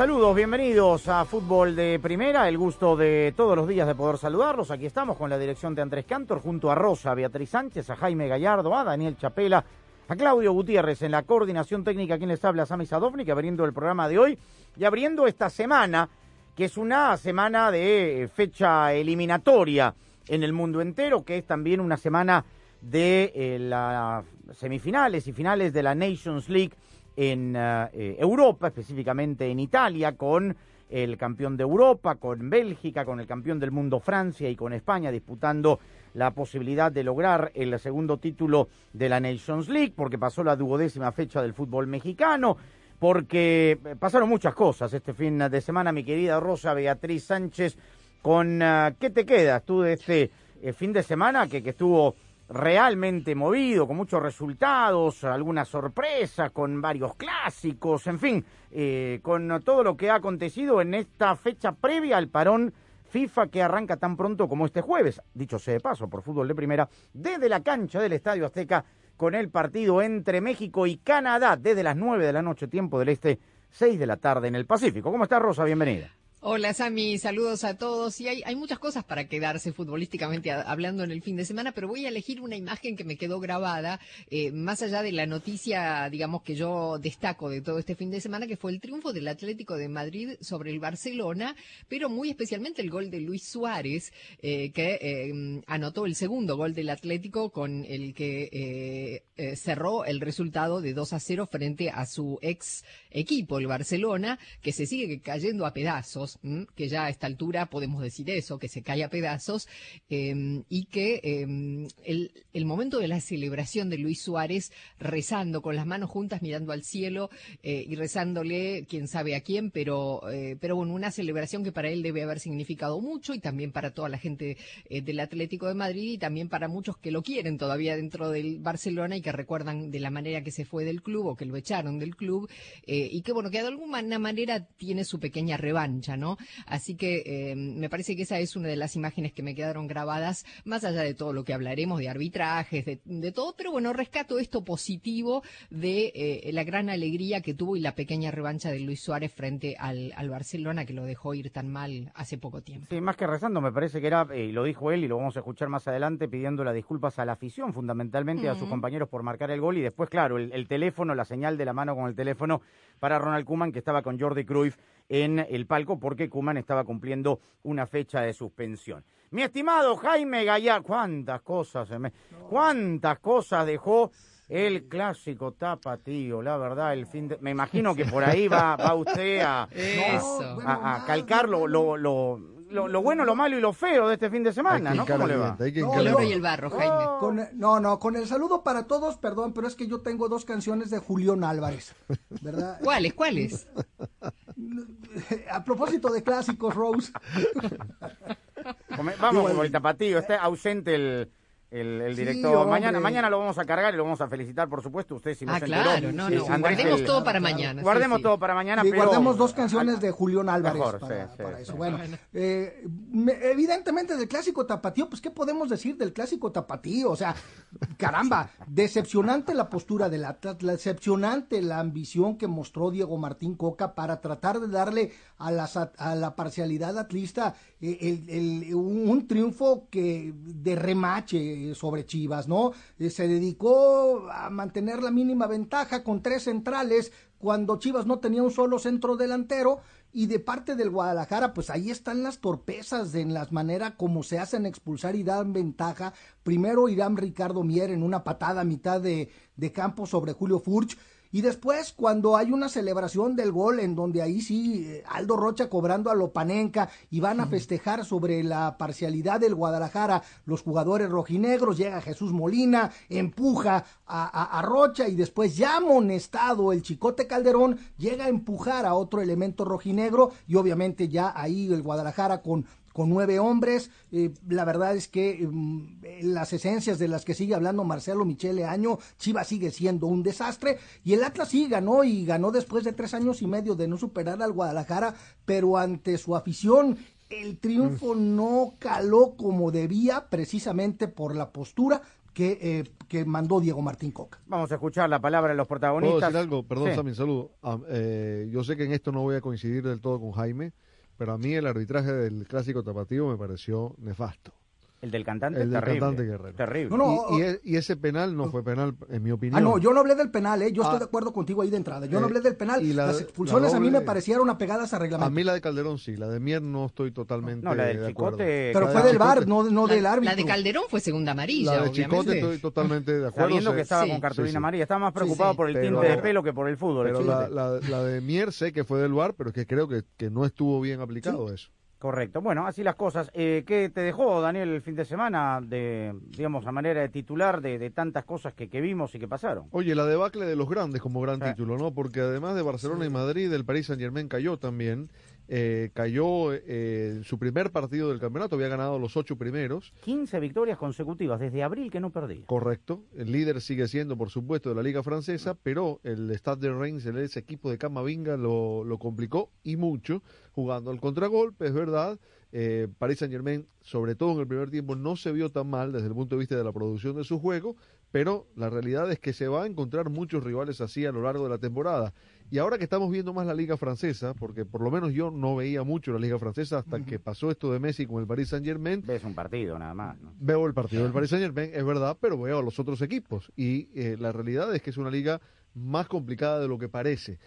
Saludos, bienvenidos a Fútbol de Primera, el gusto de todos los días de poder saludarlos. Aquí estamos con la dirección de Andrés Cantor, junto a Rosa, Beatriz Sánchez, a Jaime Gallardo, a Daniel Chapela, a Claudio Gutiérrez en la coordinación técnica, quien les habla, Sami Sadovnik, abriendo el programa de hoy y abriendo esta semana, que es una semana de eh, fecha eliminatoria en el mundo entero, que es también una semana de eh, las semifinales y finales de la Nations League en eh, eh, Europa, específicamente en Italia, con el campeón de Europa, con Bélgica, con el campeón del mundo Francia y con España disputando la posibilidad de lograr el segundo título de la Nations League, porque pasó la duodécima fecha del fútbol mexicano, porque eh, pasaron muchas cosas este fin de semana, mi querida Rosa Beatriz Sánchez, con ¿qué te quedas tú de este fin de semana que estuvo realmente movido, con muchos resultados, algunas sorpresas, con varios clásicos, en fin, eh, con todo lo que ha acontecido en esta fecha previa al parón FIFA que arranca tan pronto como este jueves, dicho sea de paso, por fútbol de primera, desde la cancha del Estadio Azteca con el partido entre México y Canadá desde las 9 de la noche, tiempo del este, 6 de la tarde en el Pacífico. ¿Cómo está Rosa? Bienvenida. Hola Sami, saludos a todos. Y hay, hay muchas cosas para quedarse futbolísticamente hablando en el fin de semana, pero voy a elegir una imagen que me quedó grabada, eh, más allá de la noticia, digamos, que yo destaco de todo este fin de semana, que fue el triunfo del Atlético de Madrid sobre el Barcelona, pero muy especialmente el gol de Luis Suárez, eh, que eh, anotó el segundo gol del Atlético con el que cerró el resultado de 2 a 0 frente a su ex equipo, el Barcelona, que se sigue cayendo a pedazos, ¿m? que ya a esta altura podemos decir eso, que se cae a pedazos, eh, y que eh, el, momento de la celebración de Luis Suárez rezando con las manos juntas, mirando al cielo eh, y rezándole, quién sabe a quién, pero, pero bueno, una celebración que para él debe haber significado mucho y también para toda la gente del Atlético de Madrid y también para muchos que lo quieren todavía dentro del Barcelona y que recuerdan de la manera que se fue del club o que lo echaron del club y que bueno, que de alguna manera tiene su pequeña revancha. Así que eh, me parece que esa es una de las imágenes que me quedaron grabadas, más allá de todo lo que hablaremos de arbitrajes, de, de todo, pero bueno, rescato esto positivo de eh, la gran alegría que tuvo y la pequeña revancha de Luis Suárez frente al, al Barcelona que lo dejó ir tan mal hace poco tiempo. Sí, más que rezando, me parece que era, eh, y lo dijo él y lo vamos a escuchar más adelante, pidiendo las disculpas a la afición, fundamentalmente a sus compañeros por marcar el gol y después, claro, el, el teléfono, la señal de la mano con el teléfono para Ronald Kuman, que estaba con Jordi Cruyff en el palco porque Kuman estaba cumpliendo una fecha de suspensión. Mi estimado Jaime Gallar, cuántas cosas, se me- cuántas cosas dejó el clásico tapatío, la verdad, el fin de... Me imagino que por ahí va, va usted a, Eso. bueno, a, a más, calcar lo, lo, lo, lo- lo bueno, lo malo y lo feo de este fin de semana, ¿no? ¿Cómo le va? No, El oro y el barro, Jaime. Con- no, no, con el saludo para todos, perdón, pero es que yo tengo dos canciones de Julián Álvarez, ¿verdad? ¿Cuáles? ¿Cuáles? A propósito de clásicos, Rose. Vamos Igual. por el tapatío, está ausente el, el, el Sí, hombre. mañana, mañana lo vamos a cargar y lo vamos a felicitar, por supuesto. Usted si no Ah, se claro, enteró. no, no. Andrés, Guardemos el- todo para mañana. Guardemos sí. todo para mañana, Y pero... guardemos dos canciones de Julián Álvarez Mejor, para, para eso. Bueno, eh, me- evidentemente del clásico tapatío, pues ¿qué podemos decir del clásico tapatío? O sea, caramba, decepcionante la postura del Atlas, decepcionante la ambición que mostró Diego Martín Coca para tratar de darle a, las- a la parcialidad atlista el- un, un triunfo que de remache sobre Chivas, ¿no? Eh, se dedicó a mantener la mínima ventaja con tres centrales cuando Chivas no tenía un solo centro delantero y de parte del Guadalajara, pues ahí están las torpezas en las maneras como se hacen expulsar y dan ventaja. Primero Irán Ricardo Mier en una patada a mitad de campo sobre Julio Furch. Y después, cuando hay una celebración del gol, en donde ahí sí, eh, Aldo Rocha cobrando a Lopanenca y van a festejar sobre la parcialidad del Guadalajara, los jugadores rojinegros, llega Jesús Molina, empuja a, a- a Rocha y después ya amonestado el Chicote Calderón, llega a empujar a otro elemento rojinegro y obviamente ya ahí el Guadalajara con con nueve hombres. Eh, la verdad es que mm, eh, las esencias de las que sigue hablando Marcelo Michele Año, Chivas sigue siendo un desastre. Y el Atlas sí ganó y ganó después de tres años y medio de no superar al Guadalajara, pero ante su afición. El triunfo no caló como debía, precisamente por la postura que, eh, que mandó Diego Martín Coca. Vamos a escuchar la palabra de los ¿Puedo protagonistas. decir algo? Perdón, Sí. Sammy, saludo. Ah, eh, yo sé que en esto no voy a coincidir del todo con Jaime, pero a mí el arbitraje del clásico tapatío me pareció nefasto. El del cantante, El del terrible. cantante Guerrero. Terrible. No, no, y, y e- y ese penal no fue penal, en mi opinión. Ah, no, yo no hablé del penal, ¿eh? yo estoy Ah. de acuerdo contigo ahí de entrada. Yo no Eh, hablé del penal. y la- Las expulsiones la a mí me parecieron apegadas a reglamento. A mí la de Calderón sí, la de Mier no estoy totalmente No, la del de acuerdo. Chicote. Pero la fue de del VAR, no, no del árbitro. la de Calderón fue segunda amarilla, La de Chicote estoy totalmente de acuerdo. Sabiendo que estaba Sí. con cartulina Sí, sí. amarilla, estaba más preocupado sí. por el Pero- tinte de pelo que por el fútbol. el Pero la, Chicote. la, la de Mier sé que fue del VAR, pero es que creo que, que no estuvo bien aplicado eso. Correcto. Bueno, así las cosas. Eh, ¿Qué te dejó, Daniel, el fin de semana de, digamos, a manera de titular de, de tantas cosas que, que vimos y que pasaron? Oye, la debacle de los grandes como gran Sí. título, ¿no? Porque además de Barcelona y Madrid, el Paris Saint Germain cayó también. Eh, cayó eh, su primer partido del campeonato, había ganado los ocho primeros. 15 victorias consecutivas desde abril que no perdía. Correcto. El líder sigue siendo, por supuesto, de la Liga Francesa, pero el Stade de Reims, el- ese equipo de Camavinga, lo, lo complicó y mucho, jugando al contragolpe, es verdad. Eh, Paris Saint Germain, sobre todo en el primer tiempo, no se vio tan mal desde el punto de vista de la producción de su juego, pero la realidad es que se va a encontrar muchos rivales así a lo largo de la temporada. Y ahora que estamos viendo más la Liga Francesa, porque por lo menos yo no veía mucho la Liga Francesa hasta que pasó esto de Messi con el Paris Saint Germain, Ves un partido nada más. ¿no? Veo el partido del Paris Saint Germain, es verdad, pero veo a los otros equipos. Y eh, la realidad es que es una liga más complicada de lo que parece.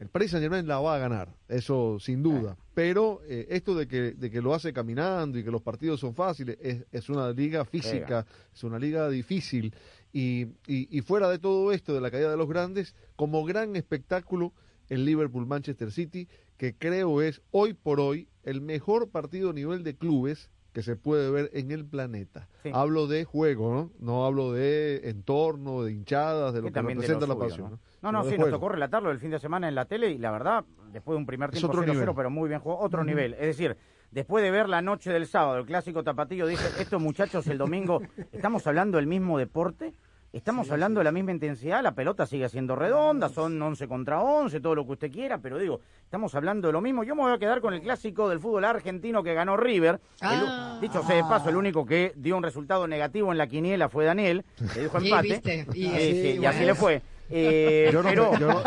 El Paris Saint Germain la va a ganar, eso sin duda. Pero eh, esto de que, de que lo hace caminando y que los partidos son fáciles, es, es una liga física, es una liga difícil. Y, y, y fuera de todo esto, de la caída de los grandes, como gran espectáculo, el Liverpool-Manchester City, que creo es hoy por hoy el mejor partido a nivel de clubes que se puede ver en el planeta. Sí. Hablo de juego, ¿no? No hablo de entorno, de hinchadas, de lo Que lo representa la pasión. ¿no? ¿no? No, no, sí, nos tocó relatarlo el fin de semana en la tele y la verdad, después de un primer tiempo otro 0-0, nivel. pero muy bien jugado, otro nivel. Es decir, después de ver la noche del sábado, el clásico tapatillo, dije, estos muchachos el domingo, ¿estamos hablando del mismo deporte? ¿Estamos hablando de la misma intensidad? La pelota sigue siendo redonda, son 11 contra 11, todo lo que usted quiera, pero digo, estamos hablando de lo mismo. Yo me voy a quedar con el clásico del fútbol argentino que ganó River. El- Ah. dicho sea de paso, el único que dio un resultado negativo en la quiniela fue Daniel, que dijo Y empate. viste, y- Sí, sí, y bueno. así le fue. Eh, Yo no, pero... yo no-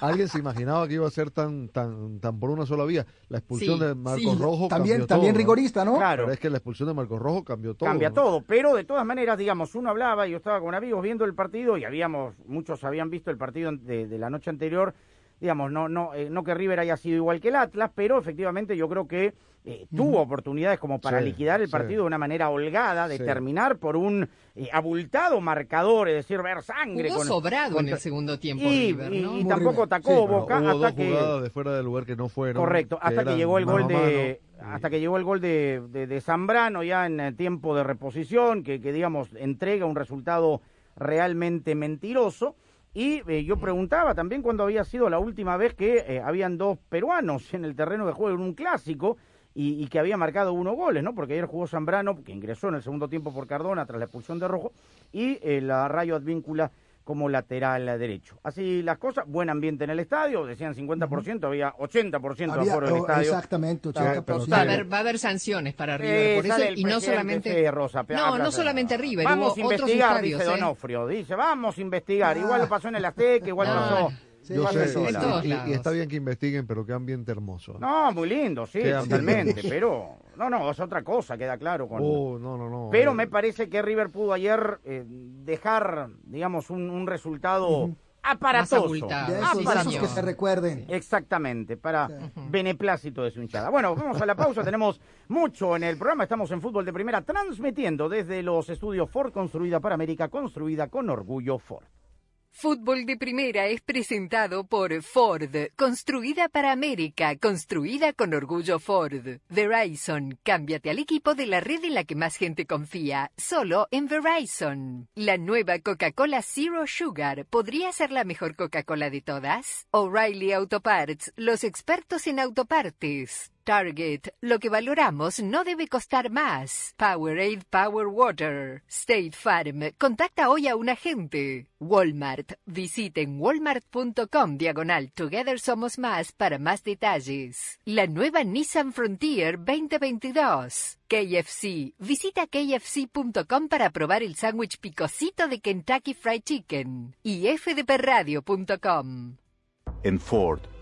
alguien se imaginaba que iba a ser tan tan tan por una sola vía. La expulsión Sí, de Marcos sí. Rojo También, cambió también todo, ¿no? rigorista, ¿no? Claro. Pero es que la expulsión de Marcos Rojo cambió todo. cambia ¿no? todo, pero de todas maneras, digamos, uno hablaba, y yo estaba con amigos viendo el partido y habíamos, muchos habían visto el partido de, de la noche anterior, digamos, no, no, eh, no que River haya sido igual que el Atlas, pero efectivamente yo creo que eh, tuvo oportunidades como para Sí, liquidar el sí. partido de una manera holgada, de Sí. terminar por un eh, abultado marcador, es decir, ver sangre. Jugó con- sobrado con- en el segundo tiempo y, River, ¿no? y tampoco River. atacó Boca hubo hasta dos que... jugadas de fuera de lugar que no fueron. Correcto, hasta que llegó el gol mano de hasta que llegó el gol de, de, de Zambrano ya en eh, tiempo de reposición, que, que digamos entrega un resultado realmente mentiroso. Y eh, yo preguntaba también cuándo había sido la última vez que eh, habían dos peruanos en el terreno de juego en un clásico y, y que había marcado uno goles, ¿no? Porque ayer jugó Zambrano, que ingresó en el segundo tiempo por Cardona tras la expulsión de Rojo, y eh, la Rayo Advíncula como lateral derecho. Así las cosas, buen ambiente en el estadio, decían 50%, había 80% de Había- aforo en el oh, estadio. exactamente, Estaba- 80%. pero Va a haber, va a haber sanciones para Eh, River por eso el y no solamente sí, Rosa, pe- no habla- no solamente River Vamos a otros investigar, estadios dice ¿eh? Donofrio. Dice, vamos a investigar. Igual lo pasó en el Azteca, igual No, pasó. Sí, Yo sé, y- está bien que investiguen, pero qué ambiente hermoso. No, muy lindo, sí, totalmente. Pero, no, no, es otra cosa, queda claro. Con... Oh, no, no, no. Pero eh, me parece que River pudo ayer eh, dejar, digamos, un, un resultado aparatoso. De esos, de esos señor. que se recuerden. Exactamente, para beneplácito de su hinchada. Bueno, vamos a la pausa, tenemos mucho en el programa, estamos en Fútbol de Primera, transmitiendo desde los estudios Ford, construida para América, construida con orgullo Ford. Fútbol de Primera es presentado por Ford, construida para América, construida con orgullo Ford. Verizon, cámbiate al equipo de la red en la que más gente confía, solo en Verizon. La nueva Coca-Cola Zero Sugar podría ser la mejor Coca-Cola de todas. O'Reilly Auto Parts, los expertos en autopartes. Target, lo que valoramos no debe costar más. Powerade Power Water. State Farm, contacta hoy a un agente. Walmart, visiten walmart.com diagonal Together Somos Más para más detalles. La nueva Nissan Frontier 2022. KFC, visita kfc.com para probar el sándwich picosito de Kentucky Fried Chicken. Y fdpradio.com. En Ford,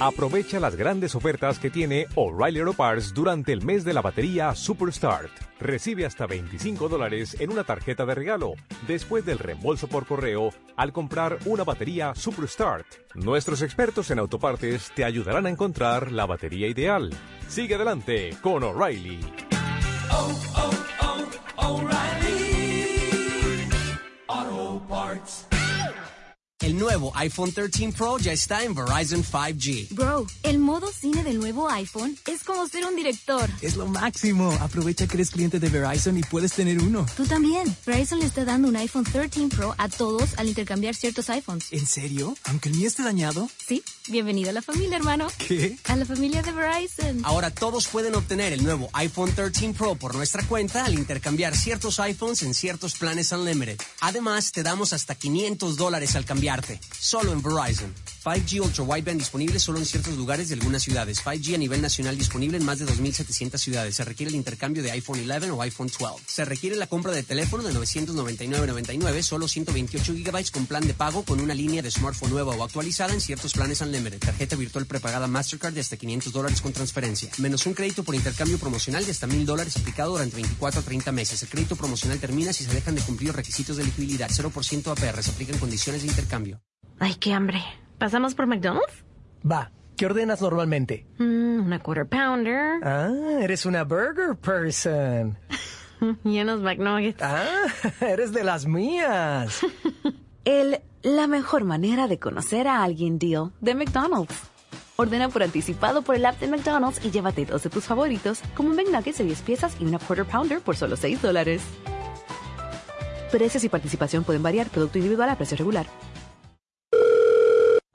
Aprovecha las grandes ofertas que tiene O'Reilly Auto Parts durante el mes de la batería Superstart. Recibe hasta 25 dólares en una tarjeta de regalo después del reembolso por correo al comprar una batería Superstart. Nuestros expertos en autopartes te ayudarán a encontrar la batería ideal. Sigue adelante con O'Reilly. El nuevo iPhone 13 Pro ya está en Verizon 5G. Bro, el modo cine del nuevo iPhone es como ser un director. Es lo máximo. Aprovecha que eres cliente de Verizon y puedes tener uno. Tú también. Verizon le está dando un iPhone 13 Pro a todos al intercambiar ciertos iPhones. ¿En serio? ¿Aunque el mío esté dañado? Sí, bienvenido a la familia, hermano. ¿Qué? A la familia de Verizon. Ahora todos pueden obtener el nuevo iPhone 13 Pro por nuestra cuenta al intercambiar ciertos iPhones en ciertos planes Unlimited. Además, te damos hasta 500 dólares al cambiarte. Solo en Verizon. 5G Ultra Wideband disponible solo en ciertos lugares de algunas ciudades. 5G a nivel nacional disponible en más de 2.700 ciudades. Se requiere el intercambio de iPhone 11 o iPhone 12. Se requiere la compra de teléfono de 999.99, solo 128 GB con plan de pago con una línea de smartphone nueva o actualizada en ciertos planes Unlimited. Tarjeta virtual prepagada Mastercard de hasta 500 dólares con transferencia. Menos un crédito por intercambio promocional de hasta 1.000 dólares aplicado durante 24 a 30 meses. El crédito promocional termina si se dejan de cumplir los requisitos de elegibilidad. 0% APR. Se aplican condiciones de intercambio. Ay, qué hambre. ¿Pasamos por McDonald's? Va. ¿Qué ordenas normalmente? Mm, una quarter pounder. Ah, eres una burger person. Y unos McNuggets. Ah, eres de las mías. El la mejor manera de conocer a alguien deal de McDonald's. Ordena por anticipado por el app de McDonald's y llévate dos de tus favoritos, como un McNuggets de 10 piezas y una quarter pounder por solo 6 dólares. Precios y participación pueden variar, producto individual a precio regular.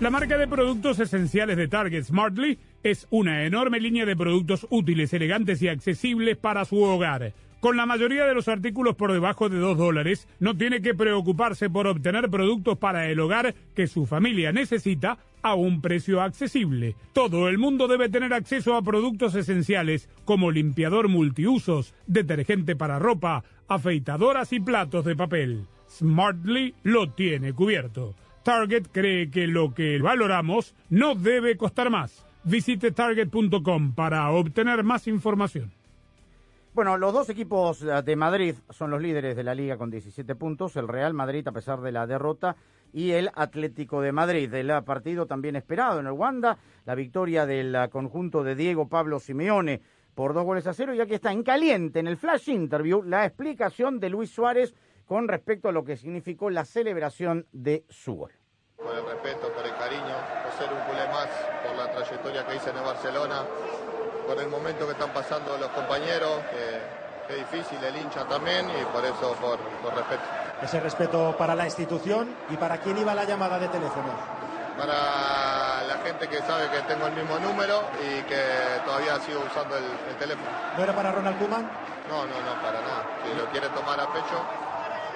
La marca de productos esenciales de Target Smartly es una enorme línea de productos útiles, elegantes y accesibles para su hogar. Con la mayoría de los artículos por debajo de 2 dólares, no tiene que preocuparse por obtener productos para el hogar que su familia necesita a un precio accesible. Todo el mundo debe tener acceso a productos esenciales como limpiador multiusos, detergente para ropa, afeitadoras y platos de papel. Smartly lo tiene cubierto. Target cree que lo que valoramos no debe costar más. Visite target.com para obtener más información. Bueno, los dos equipos eh, de Madrid son los líderes de la liga con 17 puntos, el Real Madrid a pesar de la derrota y el Atlético de Madrid. El partido también esperado en el Wanda, la victoria del conjunto de Diego Pablo Simeone por dos goles a cero y aquí está en caliente en el flash interview la explicación de Luis Suárez con respecto a lo que significó la celebración de su gol. Por el respeto, por el cariño, por ser un culé más, por la trayectoria que hice en el Barcelona, por el momento que están pasando los compañeros, que, difícil, el hincha también, y por eso, por, por respeto. Ese respeto para la institución y para quién iba la llamada de teléfono. Para la gente que sabe que tengo el mismo número y que todavía sigo usando el, el teléfono. ¿No era para Ronald Koeman? No, no, no, para nada. Si lo quiere tomar a pecho,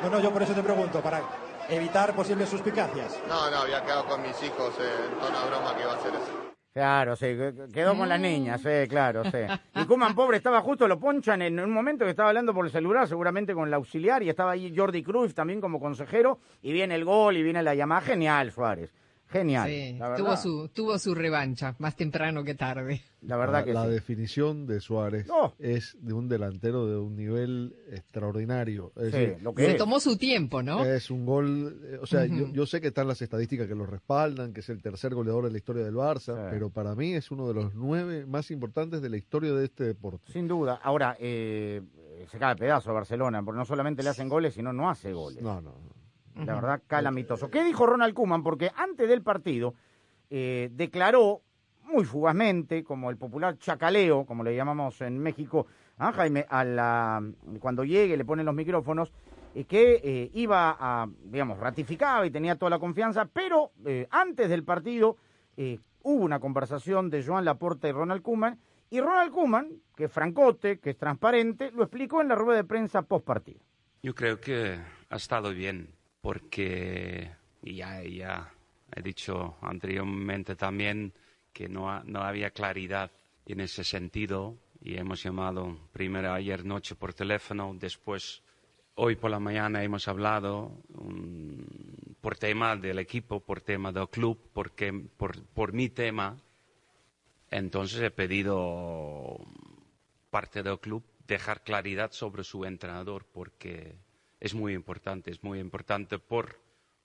No, no, yo por eso te pregunto, para evitar posibles suspicacias. no, no, había quedado con mis hijos en tono de broma que iba a hacer eso. Claro, sí, quedó con las niñas, sí, claro, sí. Y Kuman, pobre, estaba justo, lo ponchan en un momento que estaba hablando por el celular, seguramente con el auxiliar, y estaba ahí Jordi Cruz también como consejero, y viene el gol y viene la llamada. Genial, Suárez. Genial. Sí, la tuvo su, tuvo su revancha, más temprano que tarde. La verdad que la sí. definición de Suárez No. es de un delantero de un nivel extraordinario. Es Sí, decir, lo que Se es. tomó su tiempo, ¿no? Es un gol, eh, o sea, yo, sé que están las estadísticas que lo respaldan, que es el tercer goleador de la historia del Barça, Sí. pero para mí es uno de los nueve más importantes de la historia de este deporte. Sin duda. Ahora, eh, se cae a pedazo a Barcelona, porque no solamente le hacen goles, sino no hace goles. No, no. La verdad, calamitoso. ¿Qué dijo Ronald Kuman? Porque antes del partido eh, declaró muy fugazmente, como el popular chacaleo, como le llamamos en México, a Jaime, a la, cuando llegue, le ponen los micrófonos, eh, que eh, iba a, digamos, ratificaba y tenía toda la confianza, pero eh, antes del partido eh, hubo una conversación de Joan Laporta y Ronald Kuman, y Ronald Kuman, que es francote, que es transparente, lo explicó en la rueda de prensa post partido. Yo creo que ha estado bien, porque ya, ya he dicho anteriormente también que no, ha- no había claridad en ese sentido y hemos llamado primero ayer noche por teléfono, después hoy por la mañana hemos hablado mm, por tema del equipo, por tema del club, porque, por, por mi tema. Entonces he pedido parte del club dejar claridad sobre su entrenador porque es muy importante, es muy importante por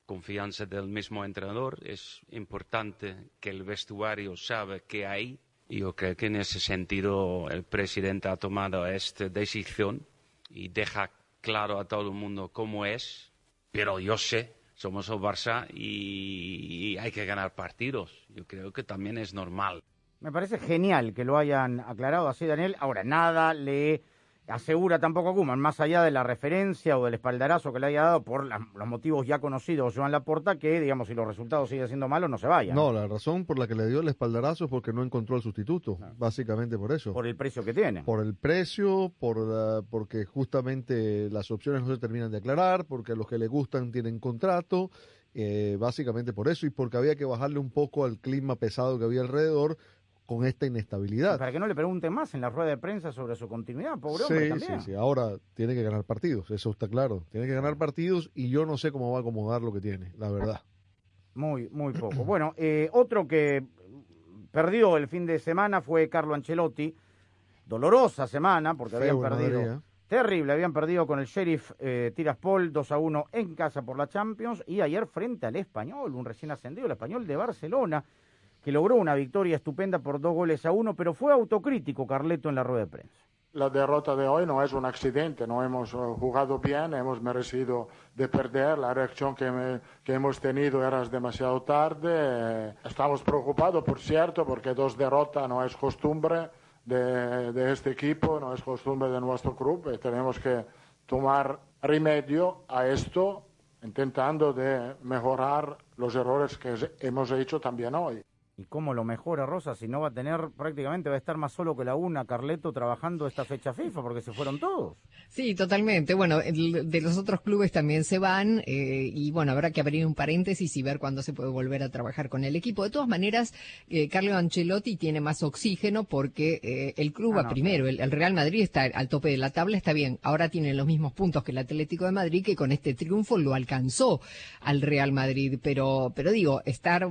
confianza del mismo entrenador, es importante que el vestuario sabe qué hay yo creo que en ese sentido el presidente ha tomado esta decisión y deja claro a todo el mundo cómo es, pero yo sé, somos el Barça y, y hay que ganar partidos, yo creo que también es normal. Me parece genial que lo hayan aclarado así, Daniel. Ahora, nada le asegura tampoco a Kuman, más allá de la referencia o del espaldarazo que le haya dado por la- los motivos ya conocidos Joan Laporta, que, digamos, si los resultados siguen siendo malos, no se vaya. No, la razón por la que le dio el espaldarazo es porque no encontró al sustituto, básicamente por eso. Por el precio que tiene. Por el precio, por la- porque justamente las opciones no se terminan de aclarar, porque a los que le gustan tienen contrato, eh, básicamente por eso, y porque había que bajarle un poco al clima pesado que había alrededor con esta inestabilidad. Para que no le pregunten más en la rueda de prensa sobre su continuidad, pobre hombre, también. sí, sí. Ahora tiene que ganar partidos, eso está claro. Tiene que ganar partidos y yo no sé cómo va a acomodar lo que tiene, la verdad. Muy, muy poco. Bueno, eh, otro que perdió el fin de semana fue Carlo Ancelotti. Dolorosa semana porque Feo habían perdido. ¿eh? Terrible, habían perdido con el Sheriff eh, Tiraspol 2 a 1 en casa por la Champions y ayer frente al Español, un recién ascendido, el Español de Barcelona, que logró una victoria estupenda por dos goles a uno, pero fue autocrítico Carleto en la rueda de prensa. La derrota de hoy no es un accidente, no hemos eh, jugado bien, hemos merecido de perder, la reacción que, me- que hemos tenido era demasiado tarde, eh, estamos preocupados, por cierto, porque dos derrotas no es costumbre de, de este equipo, no es costumbre de nuestro club y tenemos que tomar remedio a esto intentando de mejorar los errores que hemos hecho también hoy. ¿Y cómo lo mejora Rosa si no va a tener, prácticamente va a estar más solo que la una Carleto trabajando esta fecha FIFA porque se fueron todos? Sí, totalmente. Bueno, el- de los otros clubes también se van eh, y bueno, habrá que abrir un paréntesis y ver cuándo se puede volver a trabajar con el equipo. De todas maneras, eh, Carlo Ancelotti tiene más oxígeno porque eh, el club Ah, va no, primero. El, el Real Madrid está al tope de la tabla, está bien. Ahora tiene los mismos puntos que el Atlético de Madrid que con este triunfo lo alcanzó al Real Madrid. Pero, pero digo, estar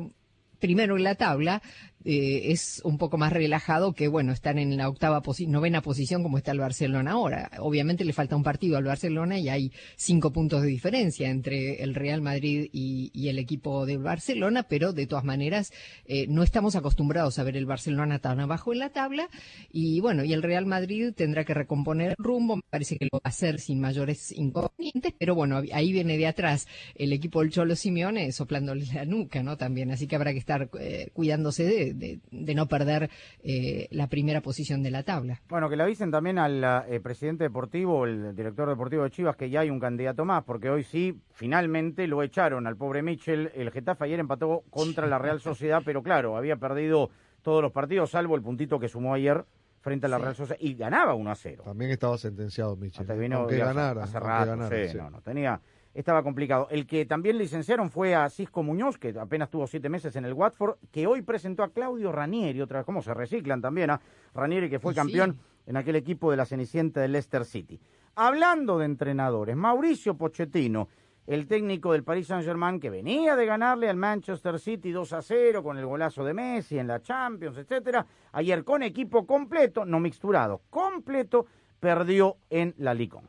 primero en la tabla eh, es un poco más relajado que, bueno, estar en la octava, posi- novena posición como está el Barcelona ahora. Obviamente le falta un partido al Barcelona y hay cinco puntos de diferencia entre el Real Madrid y, y el equipo de Barcelona, pero de todas maneras eh, no estamos acostumbrados a ver el Barcelona tan abajo en la tabla y, bueno, y el Real Madrid tendrá que recomponer el rumbo, me parece que lo va a hacer sin mayores inconvenientes, pero bueno, ahí viene de atrás el equipo del Cholo Simeone soplándole la nuca, ¿no? También, así que habrá que estar eh, cuidándose de, de- de no perder eh, la primera posición de la tabla. Bueno, que le avisen también al eh, presidente deportivo, el director deportivo de Chivas, que ya hay un candidato más, porque hoy sí, finalmente lo echaron al pobre Mitchell. El Getafe ayer empató contra la Real Sociedad, pero claro, había perdido todos los partidos, salvo el puntito que sumó ayer frente a la Real Sociedad, y ganaba 1 a 0. También estaba sentenciado Michel. Hasta vino aunque ganara. hace aunque rato, ganara, sí, sí. no, no, tenía, estaba complicado. El que también licenciaron fue a Cisco Muñoz, que apenas tuvo siete meses en el Watford, que hoy presentó a Claudio Ranieri, otra vez, cómo se reciclan también a Ranieri, que fue sí. campeón en aquel equipo de la Cenicienta de Leicester City. Hablando de entrenadores, Mauricio Pochettino, el técnico del Paris Saint-Germain, que venía de ganarle al Manchester City 2 a 0 con el golazo de Messi en la Champions, etcétera, ayer con equipo completo, no mixturado, completo, perdió en la Liga.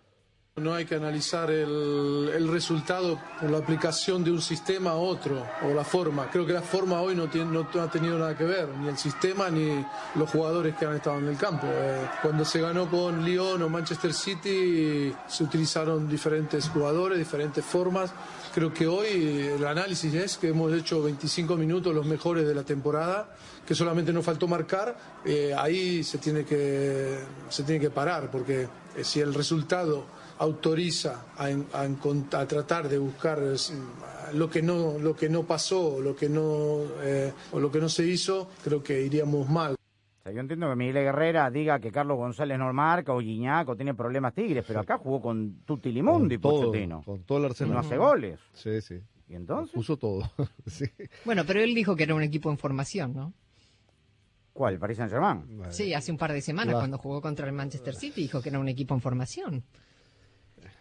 No hay que analizar el, resultado por la aplicación de un sistema a otro o la forma. Creo que la forma hoy no ha tenido nada que ver, ni el sistema ni los jugadores que han estado en el campo. Eh, cuando se ganó con Lyon o Manchester City se utilizaron diferentes jugadores, diferentes formas. Creo que hoy el análisis es que hemos hecho 25 minutos los mejores de la temporada, que solamente nos faltó marcar. Eh, ahí se tiene, que, se tiene que parar, porque eh, si el resultado autoriza a, a tratar de buscar eh, lo que no lo que no pasó lo que no eh, o lo que no se hizo creo que iríamos mal O sea, yo entiendo que Miguel Guerrera diga que Carlos González no marca o Guiñac o tiene problemas Tigres, pero acá jugó con Tutti Limundi, Con todo, Pochettino. con todo el Y arsenal. no hace goles. Sí, sí. ¿Y entonces? Puso todo. sí. Bueno, pero él dijo que era un equipo en formación, ¿no? ¿Cuál? ¿Paris Saint-Germain? Sí, hace un par de semanas Claro. cuando jugó contra el Manchester City dijo que era un equipo en formación.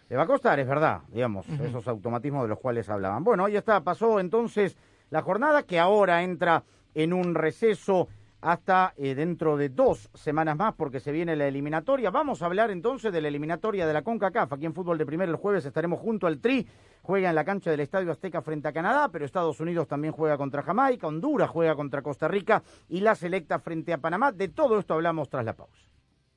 Le va a costar, es verdad, digamos, esos automatismos de los cuales hablaban. Bueno, ya está, pasó entonces la jornada que ahora entra en un receso hasta eh, dentro de dos semanas más porque se viene la eliminatoria. Vamos a hablar entonces de la eliminatoria de la CONCACAF. Aquí en Fútbol de Primera el jueves estaremos junto al Tri. Juega en la cancha del Estadio Azteca frente a Canadá, pero Estados Unidos también juega contra Jamaica, Honduras juega contra Costa Rica y la selecta frente a Panamá. De todo esto hablamos tras la pausa.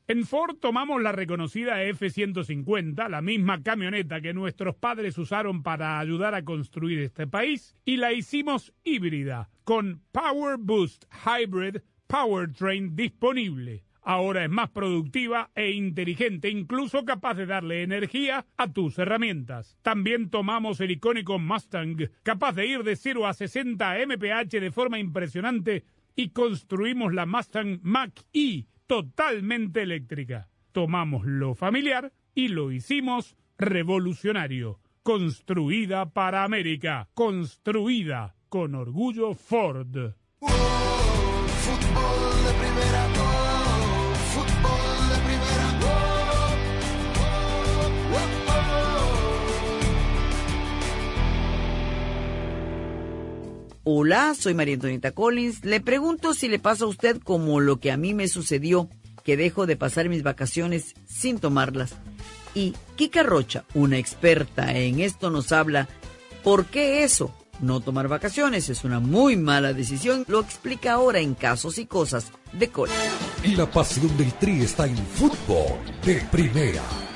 En Ford tomamos la reconocida F-150, la misma camioneta que nuestros padres usaron para ayudar a construir este país, y la hicimos híbrida, con Power Boost Hybrid Powertrain disponible. Ahora es más productiva e inteligente, incluso capaz de darle energía a tus herramientas. También tomamos el icónico Mustang, capaz de ir de 0 a 60 mph de forma impresionante, y construimos la Mustang Mach-E totalmente eléctrica. Tomamos lo familiar y lo hicimos revolucionario. Construida para América. Construida con orgullo Ford. Hola, soy María Antonieta Collins. Le pregunto si le pasa a usted como lo que a mí me sucedió, que dejo de pasar mis vacaciones sin tomarlas. Y Kika Rocha, una experta en esto, nos habla por qué eso, no tomar vacaciones, es una muy mala decisión. Lo explica ahora en Casos y Cosas de Col. Y la pasión del Tri está en fútbol de primera.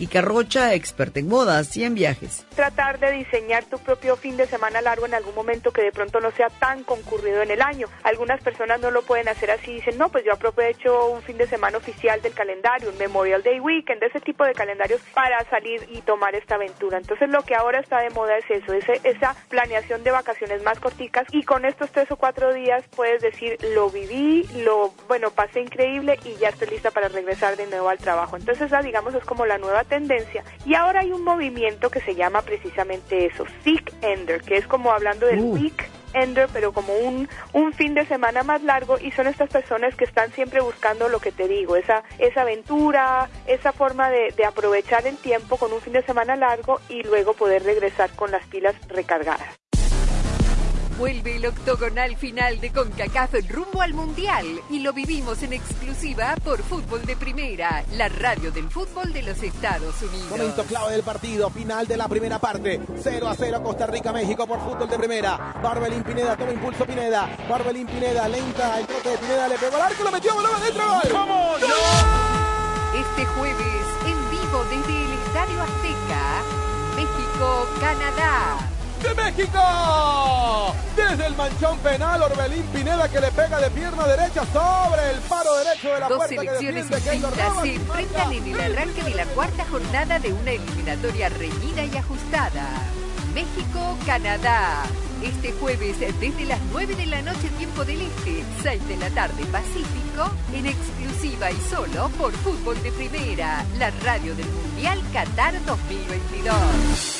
Kika Rocha, experta en modas y en viajes. tratar de diseñar tu propio fin de semana largo en algún momento que de pronto no sea tan concurrido en el año. Algunas personas no lo pueden hacer así, dicen, no, pues yo aprovecho un fin de semana oficial del calendario, un Memorial Day Weekend, ese tipo de calendarios para salir y tomar esta aventura. Entonces lo que ahora está de moda es eso, esa planeación de vacaciones más corticas y con estos tres o cuatro días puedes decir, lo viví, lo, bueno, pasé increíble y ya estoy lista para regresar de nuevo al trabajo. Entonces esa, digamos, es como la nueva tendencia. Y ahora hay un movimiento que se llama precisamente eso, Sick Ender, que es como hablando del week Ender, pero como un, un fin de semana más largo y son estas personas que están siempre buscando lo que te digo, esa, esa aventura, esa forma de, de aprovechar el tiempo con un fin de semana largo y luego poder regresar con las pilas recargadas. Vuelve el octogonal final de CONCACAF rumbo al Mundial y lo vivimos en exclusiva por Fútbol de Primera, la radio del fútbol de los Estados Unidos. Momento clave del partido, final de la primera parte. 0 a 0 Costa Rica, México por fútbol de primera. Barbelín Pineda, toma impulso Pineda. Barbelín Pineda, lenta, el trote de Pineda, le pegó al arco, lo metió, balón adentro, gol. ¡Vamos! Este jueves, en vivo desde el Estadio Azteca, México-Canadá. ¡De México! Desde el manchón penal, Orbelín Pineda que le pega de pierna derecha sobre el paro derecho de la Dos puerta selecciones distintas se enfrentan en el arranque de la cuarta jornada de una eliminatoria reñida y ajustada. México-Canadá. Este jueves desde las 9 de la noche tiempo del Este, 6 de la tarde Pacífico, en exclusiva y solo por Fútbol de Primera, la radio del Mundial Qatar 2022.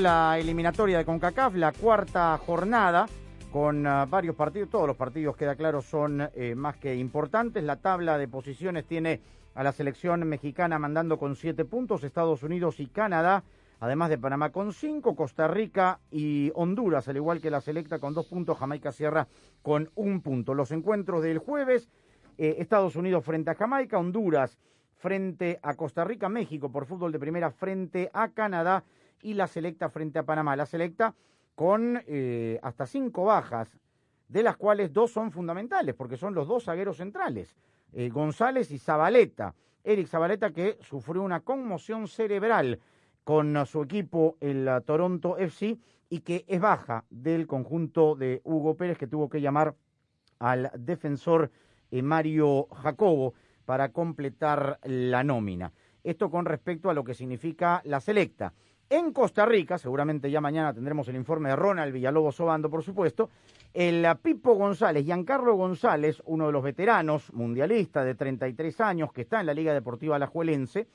La eliminatoria de CONCACAF, la cuarta jornada, con ah, varios partidos, todos los partidos, queda claro, son eh, más que importantes. La tabla de posiciones tiene a la selección mexicana mandando con siete puntos, Estados Unidos y Canadá, además de Panamá con cinco, Costa Rica y Honduras, al igual que la selecta con dos puntos, Jamaica cierra con un punto. Los encuentros del jueves, eh, Estados Unidos frente a Jamaica, Honduras frente a Costa Rica, México por fútbol de primera frente a Canadá y la selecta frente a Panamá. La selecta con eh, hasta cinco bajas, de las cuales dos son fundamentales, porque son los dos zagueros centrales, eh, González y Zabaleta. Eric Zabaleta que sufrió una conmoción cerebral con su equipo, el Toronto FC, y que es baja del conjunto de Hugo Pérez, que tuvo que llamar al defensor eh, Mario Jacobo para completar la nómina. Esto con respecto a lo que significa la selecta. En Costa Rica, seguramente ya mañana tendremos el informe de Ronald Villalobos Obando, por supuesto, el Pipo González, Giancarlo González, uno de los veteranos mundialistas de 33 años que está en la Liga Deportiva Alajuelense,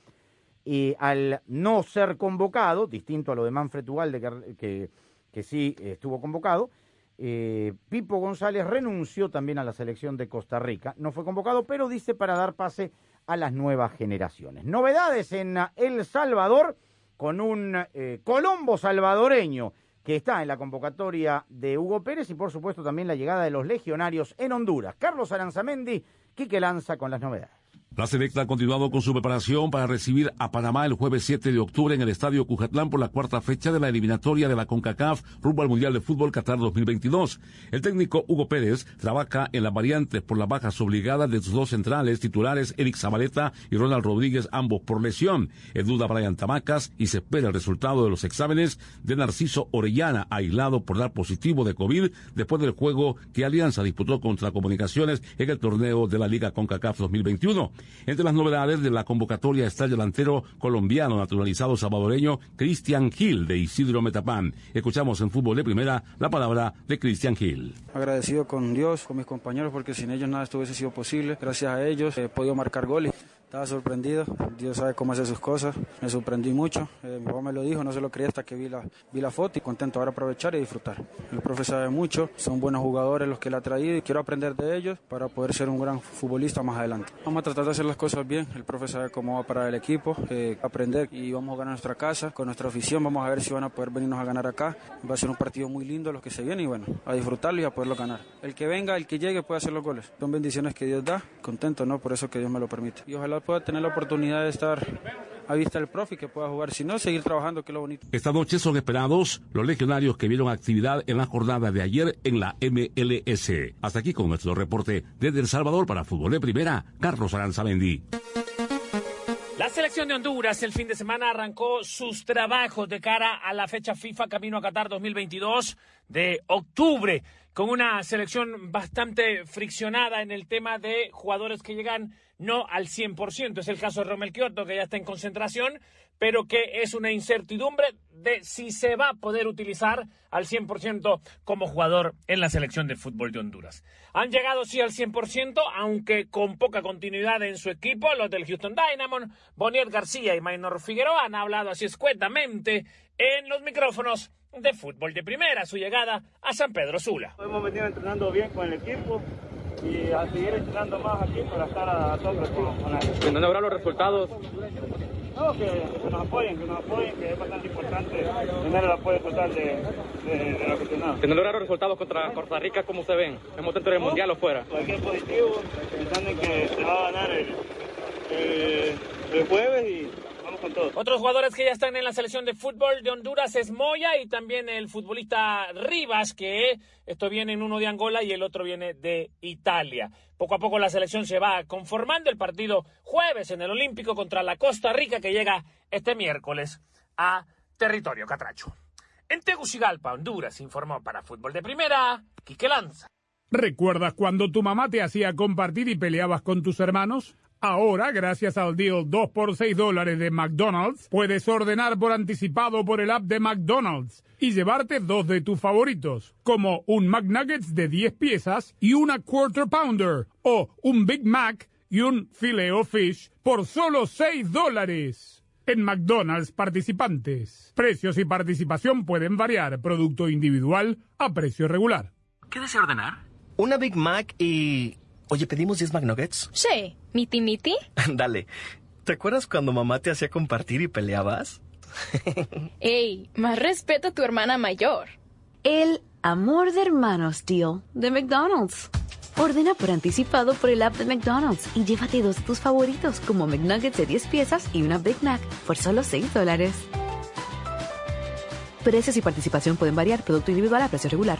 y al no ser convocado, distinto a lo de Manfred Ugalde, que, que, sí estuvo convocado, eh, Pipo González renunció también a la selección de Costa Rica. No fue convocado, pero dice para dar pase a las nuevas generaciones. Novedades en El Salvador con un eh, Colombo salvadoreño que está en la convocatoria de Hugo Pérez y por supuesto también la llegada de los legionarios en Honduras. Carlos Aranzamendi, Quique Lanza con las novedades. La selecta ha continuado con su preparación para recibir a Panamá el jueves 7 de octubre en el Estadio Cujatlán por la cuarta fecha de la eliminatoria de la CONCACAF rumbo al Mundial de Fútbol Qatar 2022. El técnico Hugo Pérez trabaja en las variantes por las bajas obligadas de sus dos centrales titulares, Eric Zabaleta y Ronald Rodríguez, ambos por lesión. En duda Brian Tamacas y se espera el resultado de los exámenes de Narciso Orellana, aislado por dar positivo de COVID después del juego que Alianza disputó contra Comunicaciones en el torneo de la Liga CONCACAF 2021. Entre las novedades de la convocatoria está el delantero colombiano naturalizado salvadoreño Cristian Gil de Isidro Metapán. Escuchamos en Fútbol de Primera la palabra de Cristian Gil. Agradecido con Dios, con mis compañeros, porque sin ellos nada esto hubiese sido posible. Gracias a ellos he podido marcar goles. Estaba sorprendido, Dios sabe cómo hace sus cosas, me sorprendí mucho, eh, mi papá me lo dijo, no se lo creía hasta que vi la, vi la foto y contento ahora aprovechar y disfrutar. El profe sabe mucho, son buenos jugadores los que él ha traído y quiero aprender de ellos para poder ser un gran futbolista más adelante. Vamos a tratar de hacer las cosas bien, el profe sabe cómo va para el equipo, eh, aprender y vamos a ganar nuestra casa, con nuestra afición vamos a ver si van a poder venirnos a ganar acá. Va a ser un partido muy lindo los que se vienen y bueno, a disfrutarlo y a poderlo ganar. El que venga, el que llegue puede hacer los goles. Son bendiciones que Dios da, contento, ¿no? Por eso que Dios me lo permite. Y ojalá pueda tener la oportunidad de estar a vista del profe que pueda jugar. Si no, seguir trabajando, que es lo bonito. Esta noche son esperados los legionarios que vieron actividad en la jornada de ayer en la MLS. Hasta aquí con nuestro reporte desde El Salvador para Fútbol de Primera, Carlos Aranzamendi. La selección de Honduras el fin de semana arrancó sus trabajos de cara a la fecha FIFA Camino a Qatar 2022 de octubre, con una selección bastante friccionada en el tema de jugadores que llegan no al 100%. Es el caso de Romel Kioto, que ya está en concentración, pero que es una incertidumbre de si se va a poder utilizar al 100% como jugador en la selección de fútbol de Honduras. Han llegado sí al 100%, aunque con poca continuidad en su equipo, los del Houston Dynamo, Bonier García y Maynor Figueroa han hablado así escuetamente en los micrófonos de fútbol de primera, su llegada a San Pedro Sula. Hemos venido entrenando bien con el equipo y a seguir entrenando más aquí para estar a tope con, con él. ¿En dónde habrá los resultados? No, que, que, nos apoyen, que nos apoyen, que es bastante importante tener el apoyo total de, de, de los aficionados. ¿Que no lograron resultados contra Costa Rica? ¿Cómo se ven? ¿Hemos dentro del Mundial o fuera? Cualquier positivo, pensando en que se va a ganar el, el, el jueves y con todo. Otros jugadores que ya están en la selección de fútbol de Honduras es Moya y también el futbolista Rivas, que esto viene en uno de Angola y el otro viene de Italia. Poco a poco la selección se va conformando el partido jueves en el Olímpico contra la Costa Rica que llega este miércoles a territorio catracho. En Tegucigalpa, Honduras, informó para Fútbol de Primera, Quique Lanza. ¿Recuerdas cuando tu mamá te hacía compartir y peleabas con tus hermanos? Ahora, gracias al deal 2 por 6 dólares de McDonald's, puedes ordenar por anticipado por el app de McDonald's y llevarte dos de tus favoritos, como un McNuggets de 10 piezas y una Quarter Pounder, o un Big Mac y un Filet Fish por solo 6 dólares. En McDonald's participantes. Precios y participación pueden variar. Producto individual a precio regular. ¿Qué desea ordenar? Una Big Mac y... Oye, ¿pedimos 10 McNuggets? Sí. ¿Miti miti? Dale. ¿Te acuerdas cuando mamá te hacía compartir y peleabas? Ey, más respeto a tu hermana mayor. El amor de hermanos deal de McDonald's. Ordena por anticipado por el app de McDonald's y llévate dos de tus favoritos como McNuggets de 10 piezas y una Big Mac por solo 6 dólares. Precios y participación pueden variar. Producto individual a precio regular.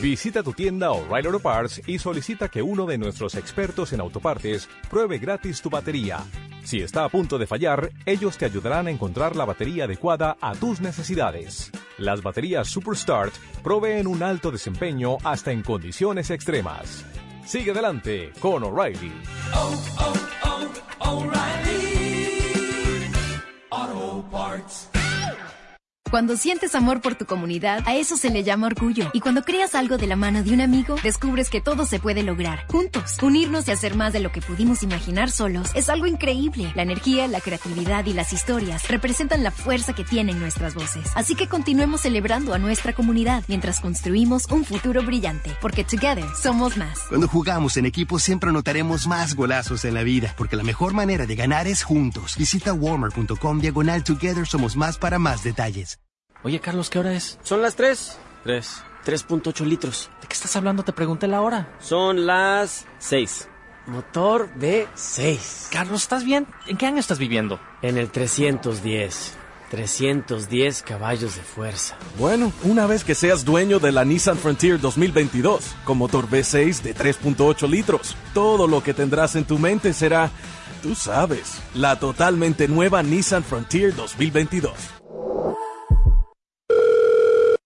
Visita tu tienda O'Reilly Auto Parts y solicita que uno de nuestros expertos en autopartes pruebe gratis tu batería. Si está a punto de fallar, ellos te ayudarán a encontrar la batería adecuada a tus necesidades. Las baterías Superstart proveen un alto desempeño hasta en condiciones extremas. Sigue adelante con O'Reilly. Auto Parts. Cuando sientes amor por tu comunidad, a eso se le llama orgullo. Y cuando creas algo de la mano de un amigo, descubres que todo se puede lograr. Juntos, unirnos y hacer más de lo que pudimos imaginar solos es algo increíble. La energía, la creatividad y las historias representan la fuerza que tienen nuestras voces. Así que continuemos celebrando a nuestra comunidad mientras construimos un futuro brillante. Porque together somos más. Cuando jugamos en equipo siempre anotaremos más golazos en la vida, porque la mejor manera de ganar es juntos. Visita warmer.com diagonal together somos más para más detalles. Oye, Carlos, ¿qué hora es? Son las 3. 3. 3.8 litros. ¿De qué estás hablando? Te pregunté la hora. Son las 6. Motor V6. Carlos, ¿estás bien? ¿En qué año estás viviendo? En el 310. 310 caballos de fuerza. Bueno, una vez que seas dueño de la Nissan Frontier 2022, con motor V6 de 3.8 litros, todo lo que tendrás en tu mente será, tú sabes, la totalmente nueva Nissan Frontier 2022.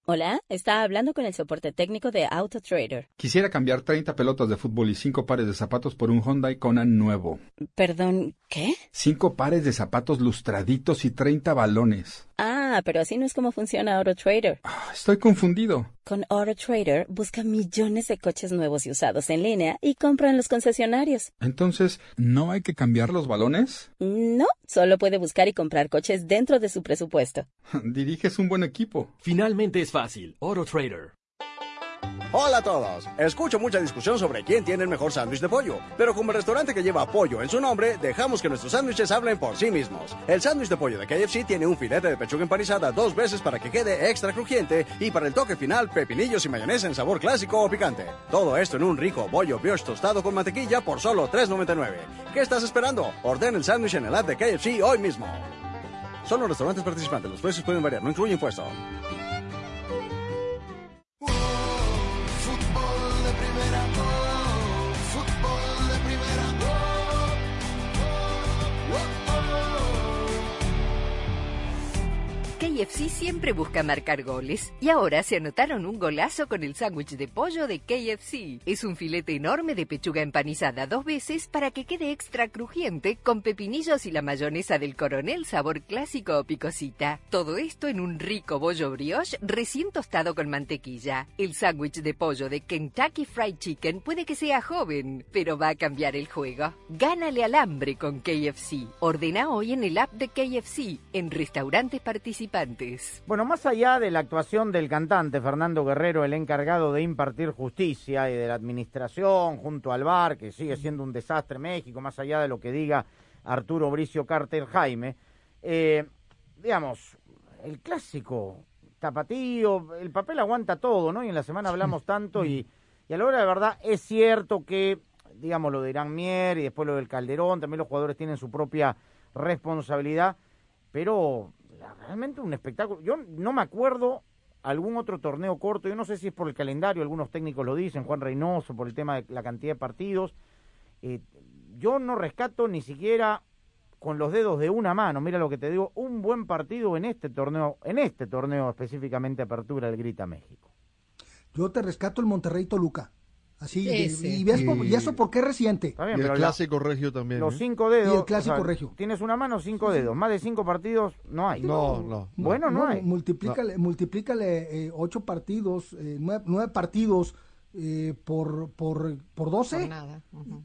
Hola, está hablando con el soporte técnico de AutoTrader. Quisiera cambiar 30 pelotas de fútbol y 5 pares de zapatos por un Hyundai Conan nuevo. Perdón, ¿qué? 5 pares de zapatos lustraditos y 30 balones. Ah, pero así no es como funciona AutoTrader. Estoy confundido. Con AutoTrader busca millones de coches nuevos y usados en línea y compra en los concesionarios. Entonces, ¿no hay que cambiar los balones? No, solo puede buscar y comprar coches dentro de su presupuesto. Diriges un buen equipo. Finalmente es fácil. AutoTrader. Hola a todos. Escucho mucha discusión sobre quién tiene el mejor sándwich de pollo, pero como el restaurante que lleva pollo en su nombre, dejamos que nuestros sándwiches hablen por sí mismos. El sándwich de pollo de KFC tiene un filete de pechuga empanizada dos veces para que quede extra crujiente y para el toque final pepinillos y mayonesa en sabor clásico o picante. Todo esto en un rico bollo brioche tostado con mantequilla por solo $3.99. ¿Qué estás esperando? Orden el sándwich en el app de KFC hoy mismo. Solo restaurantes participantes. Los precios pueden variar. No incluye impuesto. KFC siempre busca marcar goles y ahora se anotaron un golazo con el sándwich de pollo de KFC. Es un filete enorme de pechuga empanizada dos veces para que quede extra crujiente con pepinillos y la mayonesa del coronel sabor clásico o picosita. Todo esto en un rico bollo brioche recién tostado con mantequilla. El sándwich de pollo de Kentucky Fried Chicken puede que sea joven, pero va a cambiar el juego. Gánale al hambre con KFC. Ordena hoy en el app de KFC en restaurantes participantes. Bueno, más allá de la actuación del cantante Fernando Guerrero, el encargado de impartir justicia y de la administración junto al bar, que sigue siendo un desastre México, más allá de lo que diga Arturo Bricio Carter Jaime, eh, digamos, el clásico tapatío, el papel aguanta todo, ¿no? Y en la semana hablamos tanto y, y a la hora de verdad es cierto que, digamos, lo de Irán Mier y después lo del Calderón, también los jugadores tienen su propia responsabilidad, pero realmente un espectáculo. Yo no me acuerdo algún otro torneo corto, yo no sé si es por el calendario, algunos técnicos lo dicen, Juan Reynoso, por el tema de la cantidad de partidos. Eh, yo no rescato ni siquiera con los dedos de una mano. Mira lo que te digo, un buen partido en este torneo, en este torneo específicamente Apertura del Grita México. Yo te rescato el Monterrey Toluca. Así, y, ves por- Y- eso porque es reciente. Está bien, Y el pero la- clásico regio también. Los ¿eh? cinco dedos. Y el clásico o sea, regio. Tienes una mano, cinco dedos. Más de cinco partidos no hay. No, no. Bueno, no, hay. Multiplícale, multiplícale eh, ocho partidos, eh, nueve, nueve partidos eh, por, por, por 12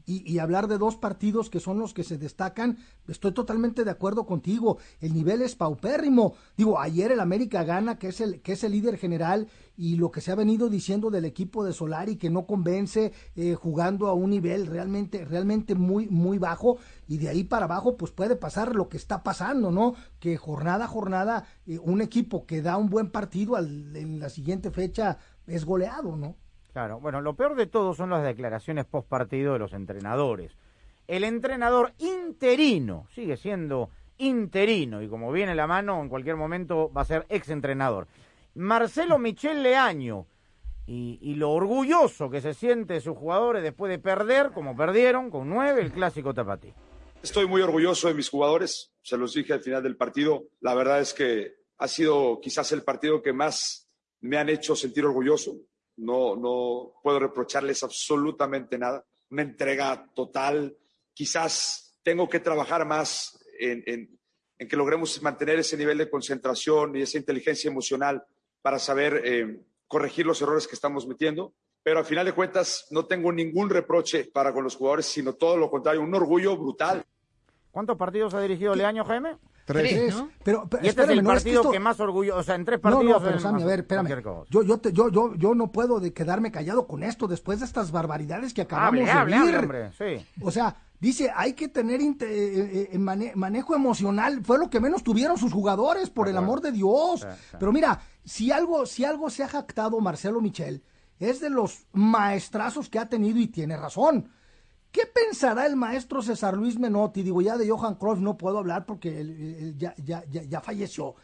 y, y hablar de dos partidos que son los que se destacan, estoy totalmente de acuerdo contigo. El nivel es paupérrimo. Digo, ayer el América gana, que es el, que es el líder general, y lo que se ha venido diciendo del equipo de Solari, que no convence eh, jugando a un nivel realmente, realmente muy, muy bajo, y de ahí para abajo, pues puede pasar lo que está pasando, ¿no? Que jornada a jornada, eh, un equipo que da un buen partido al- en la siguiente fecha es goleado, ¿no? Claro, bueno, lo peor de todo son las declaraciones post partido de los entrenadores. El entrenador interino sigue siendo interino y como viene la mano, en cualquier momento va a ser ex entrenador. Marcelo Michel Leaño y, y lo orgulloso que se siente sus jugadores después de perder, como perdieron, con nueve, el clásico tapatí. Estoy muy orgulloso de mis jugadores, se los dije al final del partido. La verdad es que ha sido quizás el partido que más me han hecho sentir orgulloso. No, no puedo reprocharles absolutamente nada. Una entrega total. Quizás tengo que trabajar más en, que logremos mantener ese nivel de concentración y esa inteligencia emocional para saber eh, corregir los errores que estamos metiendo. Pero al final de cuentas no tengo ningún reproche para con los jugadores, sino todo lo contrario, un orgullo brutal. ¿Cuántos partidos ha dirigido Leaño, Jaime? Tres, Pero, pero y este es espérame, el no, es que partido esto- que más orgullo, o sea, en tres No, partidos. no, pero es Sammy, más- a ver, espérame. Yo, yo, te- yo, yo, yo no puedo de quedarme callado con esto después de estas barbaridades que acabamos Hable, de hable, oír. hable, hombre, sí. O sea, dice, hay que tener inte- eh, eh, mane- manejo emocional. Fue lo que menos tuvieron sus jugadores, por el amor de Dios. Sí, sí. Pero mira, si algo, si algo se ha jactado Marcelo Michel, es de los maestrazos que ha tenido y tiene razón. ¿Qué pensará el maestro César Luis Menotti? Digo, ya de Johan Cruyff no puedo hablar porque él, ya, ya, ya falleció.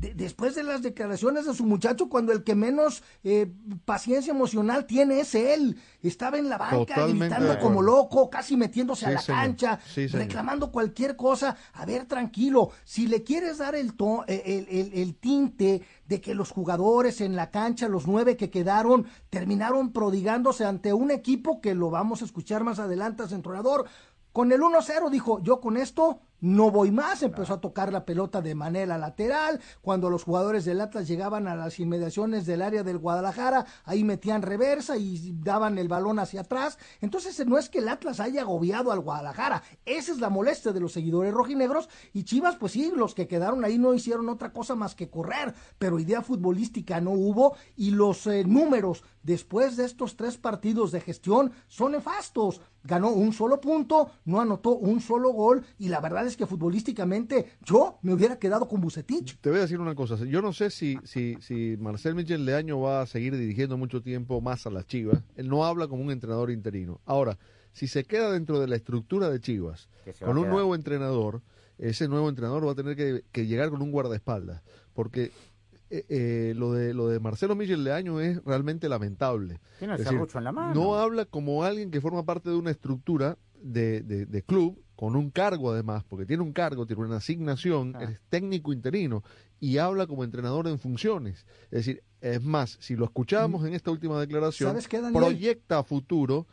De- después de las declaraciones de su muchacho, cuando el que menos eh, paciencia emocional tiene es él. Estaba en la banca Totalmente gritando como loco, casi metiéndose a la señor. cancha, Sí, reclamando cualquier cosa. A ver, tranquilo, si le quieres dar el, to- eh, el, el- el tinte de que los jugadores en la cancha, los nueve que quedaron, terminaron prodigándose ante un equipo que lo vamos a escuchar más adelante entrenador. Con el 1-0 dijo, yo con esto no voy más, empezó a tocar la pelota de manera lateral, cuando los jugadores del Atlas llegaban a las inmediaciones del área del Guadalajara, ahí metían reversa y daban el balón hacia atrás, entonces no es que el Atlas haya agobiado al Guadalajara, esa es la molestia de los seguidores rojinegros. Y Chivas pues sí, los que quedaron ahí no hicieron otra cosa más que correr, pero idea futbolística no hubo y los eh, números después de estos tres partidos de gestión son nefastos. Ganó un solo punto, no anotó un solo gol y la verdad es que futbolísticamente yo me hubiera quedado con Bucetich. Te voy a decir una cosa. Yo no sé si, si, si Marcel Michel Leaño va a seguir dirigiendo mucho tiempo más a las Chivas. Él no habla como un entrenador interino. Ahora, si se queda dentro de la estructura de Chivas, con un nuevo entrenador, ese nuevo entrenador va a tener que, que llegar con un guardaespaldas. Porque eh, eh, lo, de, lo de Marcelo Michel Leaño es realmente lamentable. Tiene el decir, en la mano. No habla como alguien que forma parte de una estructura de, de- de club, con un cargo además, porque tiene un cargo, tiene una asignación, Ah. es técnico interino y habla como entrenador en funciones. Es decir, es más, si lo escuchamos en esta última declaración, proyecta a futuro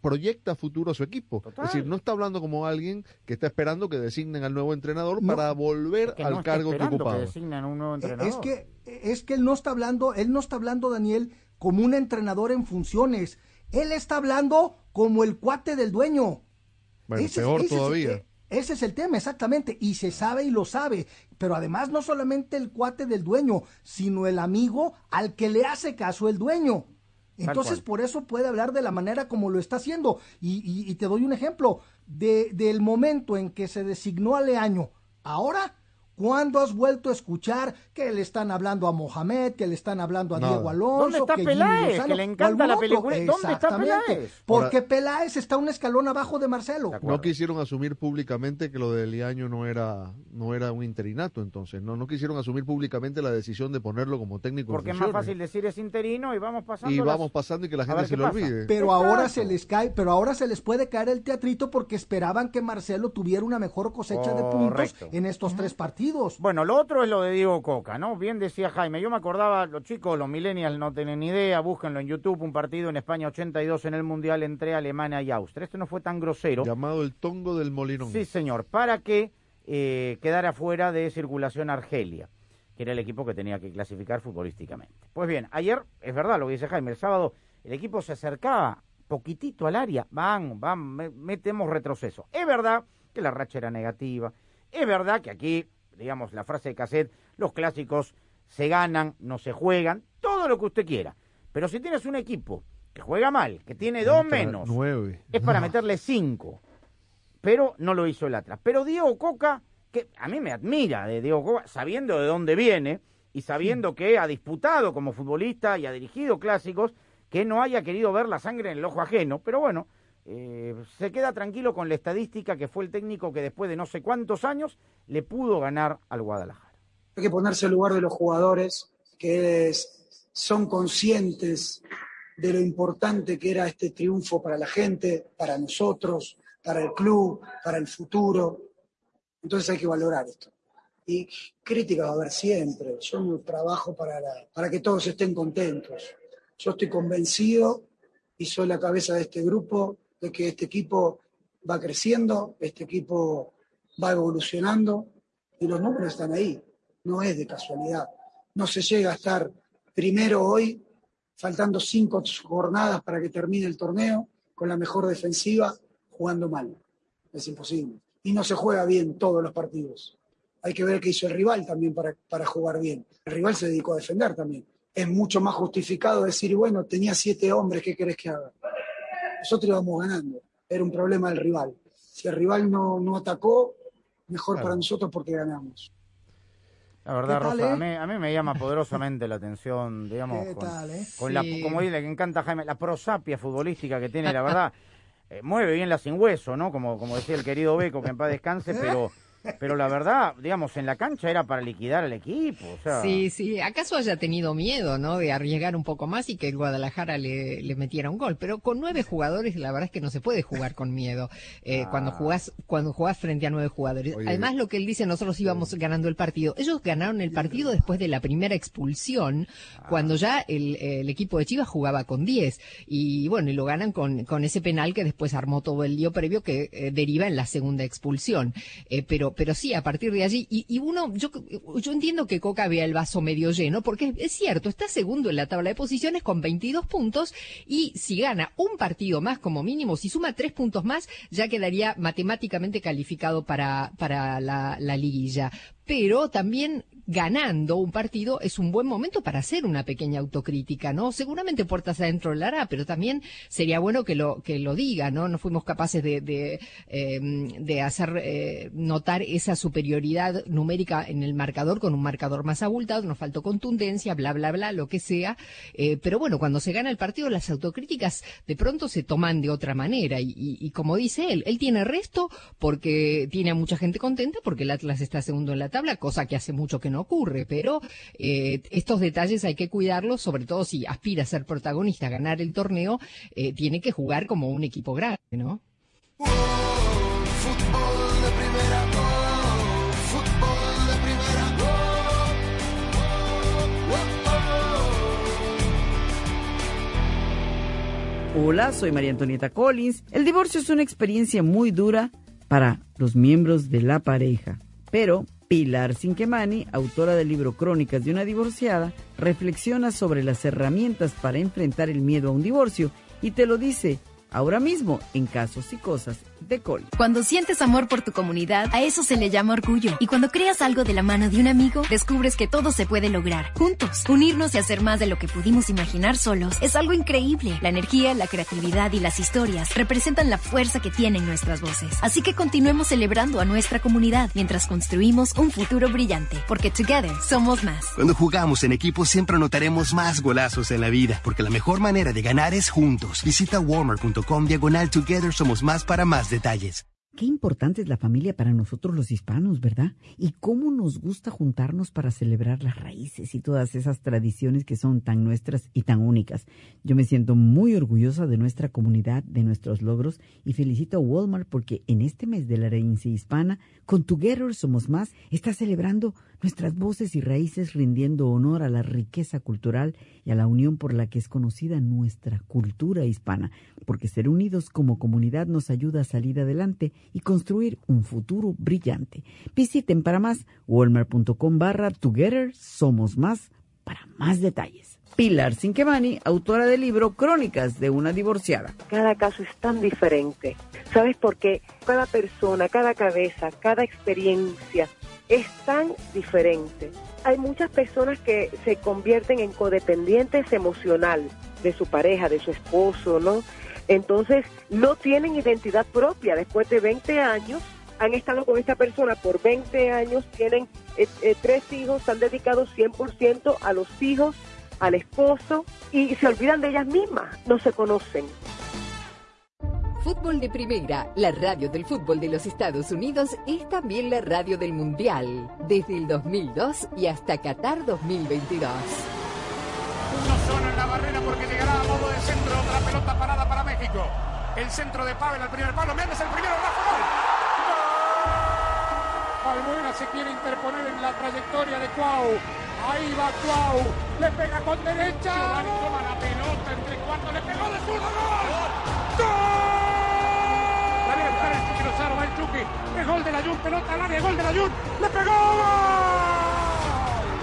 proyecta futuro a su equipo. Es decir, no está hablando como alguien que está esperando que designen al nuevo entrenador No. para volver Que al no cargo que ocupaba. entrenador. Es que, es que él no está hablando, él no está hablando, Daniel, como un entrenador en funciones. Él está hablando como el cuate del dueño. Bueno, Ese- peor ese todavía. ese es el tema, exactamente. Y se sabe y lo sabe. Pero además no solamente el cuate del dueño, sino el amigo al que le hace caso el dueño. Entonces por eso puede hablar de la manera como lo está haciendo. Y, y- y te doy un ejemplo. De, del momento en que se designó a Leaño, ahora, ¿Cuándo has vuelto a escuchar que le están hablando a Mohamed, que le están hablando a. Diego Alonso? ¿Dónde está que Peláez? Que le encanta la película. ¿Dónde está. Peláez? Porque Ahora- Peláez está un escalón abajo de Marcelo. No quisieron asumir públicamente que lo de Liaño no era, no era un interinato, entonces. No, no quisieron asumir públicamente la decisión de ponerlo como técnico. en Porque es más fácil decir es interino y vamos pasando. Y las- vamos pasando y que la gente se lo pasa. olvide. Pero ahora se les cae, pero ahora se les puede caer el teatrito porque esperaban que Marcelo tuviera una mejor cosecha de puntos en estos tres partidos. Bueno, lo otro es lo de Diego Coca, ¿no? Bien decía Jaime, yo me acordaba, los chicos, los millennials no tienen ni idea, búsquenlo en YouTube, un partido en España 82 en el Mundial entre Alemania y Austria. Esto no fue tan grosero. Llamado el tongo del molinón. Sí, señor, para que eh, quedara fuera de circulación Argelia, que era el equipo que tenía que clasificar futbolísticamente. Pues bien, ayer, es verdad lo que dice Jaime, el sábado el equipo se acercaba poquitito al área, van, van, me- metemos retroceso. Es verdad que la racha era negativa, es verdad que aquí, digamos, la frase de cassette, los clásicos se ganan, no se juegan, todo lo que usted quiera. Pero si tienes un equipo que juega mal, que tiene dos menos, Nueve. es para meterle cinco. Pero no lo hizo el Atlas. Pero Diego Coca, que a mí me admira de Diego Coca, sabiendo de dónde viene y sabiendo que ha disputado como futbolista y ha dirigido clásicos, que no haya querido ver la sangre en el ojo ajeno. Pero bueno, eh, se queda tranquilo con la estadística que fue el técnico que después de no sé cuántos años le pudo ganar al Guadalajara. Hay que ponerse al lugar de los jugadores que son conscientes de lo importante que era este triunfo para la gente, para nosotros, para el club, para el futuro. Entonces hay que valorar esto. Y críticas va a haber siempre. Yo no trabajo para, para que todos estén contentos. Yo estoy convencido y soy la cabeza de este grupo de que este equipo va creciendo, este equipo va evolucionando y los números están ahí. No es de casualidad. No se llega a estar primero hoy, faltando cinco jornadas para que termine el torneo, con la mejor defensiva, jugando mal. Es imposible. Y no se juega bien todos los partidos. Hay que ver qué hizo el rival también para, para jugar bien. El rival se dedicó a defender también. Es mucho más justificado decir, bueno, tenía siete hombres, ¿qué querés que haga? Nosotros íbamos ganando. Era un problema del rival. Si el rival no, no atacó, mejor Claro. para nosotros porque ganamos. La verdad, ¿Qué tal, Rosa, eh? a, mí, a mí me llama poderosamente la atención, digamos, ¿Qué con, tal, eh? con Sí. la, como dice, le encanta Jaime, la prosapia futbolística que tiene, la verdad, eh, mueve bien la sin hueso, ¿no? Como, como decía el querido Beco, que en paz descanse, pero, pero la verdad, digamos, en la cancha era para liquidar al equipo, o sea... Sí, sí, acaso haya tenido miedo, ¿no? De arriesgar un poco más y que el Guadalajara le, le metiera un gol. Pero con nueve jugadores, la verdad es que no se puede jugar con miedo. Eh, Cuando jugás, cuando jugás frente a nueve jugadores. Oye. Además, lo que él dice, nosotros íbamos ganando el partido. Ellos ganaron el partido después de la primera expulsión, cuando ya el, el equipo de Chivas jugaba con diez. Y bueno, y lo ganan con, con ese penal que después armó todo el lío previo que eh, deriva en la segunda expulsión. Eh, pero, pero sí, a partir de allí, y, y uno, yo, yo entiendo que Coca vea el vaso medio lleno, porque es, cierto, está segundo en la tabla de posiciones con 22 puntos, y si gana un partido más como mínimo, si suma tres puntos más, ya quedaría matemáticamente calificado para, para la, la liguilla. Pero también ganando un partido es un buen momento para hacer una pequeña autocrítica, ¿no? Seguramente puertas adentro lo hará, pero también sería bueno que lo, que lo diga, ¿no? No fuimos capaces de, de, eh, de hacer eh, notar esa superioridad numérica en el marcador con un marcador más abultado, nos faltó contundencia, bla, bla, bla, lo que sea. Eh, pero bueno, cuando se gana el partido, las autocríticas de pronto se toman de otra manera. Y- y como dice él, él tiene resto porque tiene a mucha gente contenta, porque el Atlas está segundo en la tabla, cosa que hace mucho que no ocurre. Pero eh, estos detalles hay que cuidarlos, sobre todo si aspira a ser protagonista, a ganar el torneo, eh, tiene que jugar como un equipo grande, ¿no? Hola, soy María Antonieta Collins. El divorcio es una experiencia muy dura para los miembros de la pareja. Pero Pilar Cinquemani, autora del libro Crónicas de una divorciada, reflexiona sobre las herramientas para enfrentar el miedo a un divorcio y te lo dice ahora mismo en Casos y Cosas de Coli. Cuando sientes amor por tu comunidad, a eso se le llama orgullo. Y cuando creas algo de la mano de un amigo, descubres que todo se puede lograr. Juntos, unirnos y hacer más de lo que pudimos imaginar solos es algo increíble. La energía, la creatividad y las historias representan la fuerza que tienen nuestras voces. Así que continuemos celebrando a nuestra comunidad mientras construimos un futuro brillante. Porque together somos más. Cuando jugamos en equipo siempre anotaremos más golazos en la vida, porque la mejor manera de ganar es juntos. Visita walmart.com diagonal Together Somos Más para más detalles. Qué importante es la familia para nosotros los hispanos, ¿verdad? Y cómo nos gusta juntarnos para celebrar las raíces y todas esas tradiciones que son tan nuestras y tan únicas. Yo me siento muy orgullosa de nuestra comunidad, de nuestros logros y felicito a Walmart porque en este mes de la herencia hispana, con Together Somos Más, está celebrando nuestras voces y raíces rindiendo honor a la riqueza cultural y a la unión por la que es conocida nuestra cultura hispana, porque ser unidos como comunidad nos ayuda a salir adelante y construir un futuro brillante. Visiten para más walmart.com barra Together Somos Más para más detalles. Pilar Cinquemani, autora del libro Crónicas de una divorciada. Cada caso es tan diferente. ¿Sabes por qué? Cada persona, cada cabeza, cada experiencia es tan diferente. Hay muchas personas que se convierten en codependientes emocional de su pareja, de su esposo, ¿no? Entonces, no tienen identidad propia. Después de 20 años, han estado con esta persona por 20 años, tienen eh, eh, tres hijos, están dedicados 100% a los hijos, al esposo, y se olvidan de ellas mismas, no se conocen. Fútbol de Primera, la radio del fútbol de los Estados Unidos, es también la radio del Mundial, desde el 2002 y hasta Qatar 2022. Uno solo en la barrera porque llegará a modo de centro otra pelota parada para México. El centro de Pavel al primer palo. Méndez el primero, Rafa gol. Se quiere interponer en la trayectoria de Cuau. Ahí va Cuau. Le pega con derecha. Giovanni toma la pelota entre cuatro. Le pegó de zurdo. ¡Gol! Buscar el Chucky Lozano. Va el Chucky. Es gol de la Jun. Pelota al área. Gol de la Jun. Le pegó.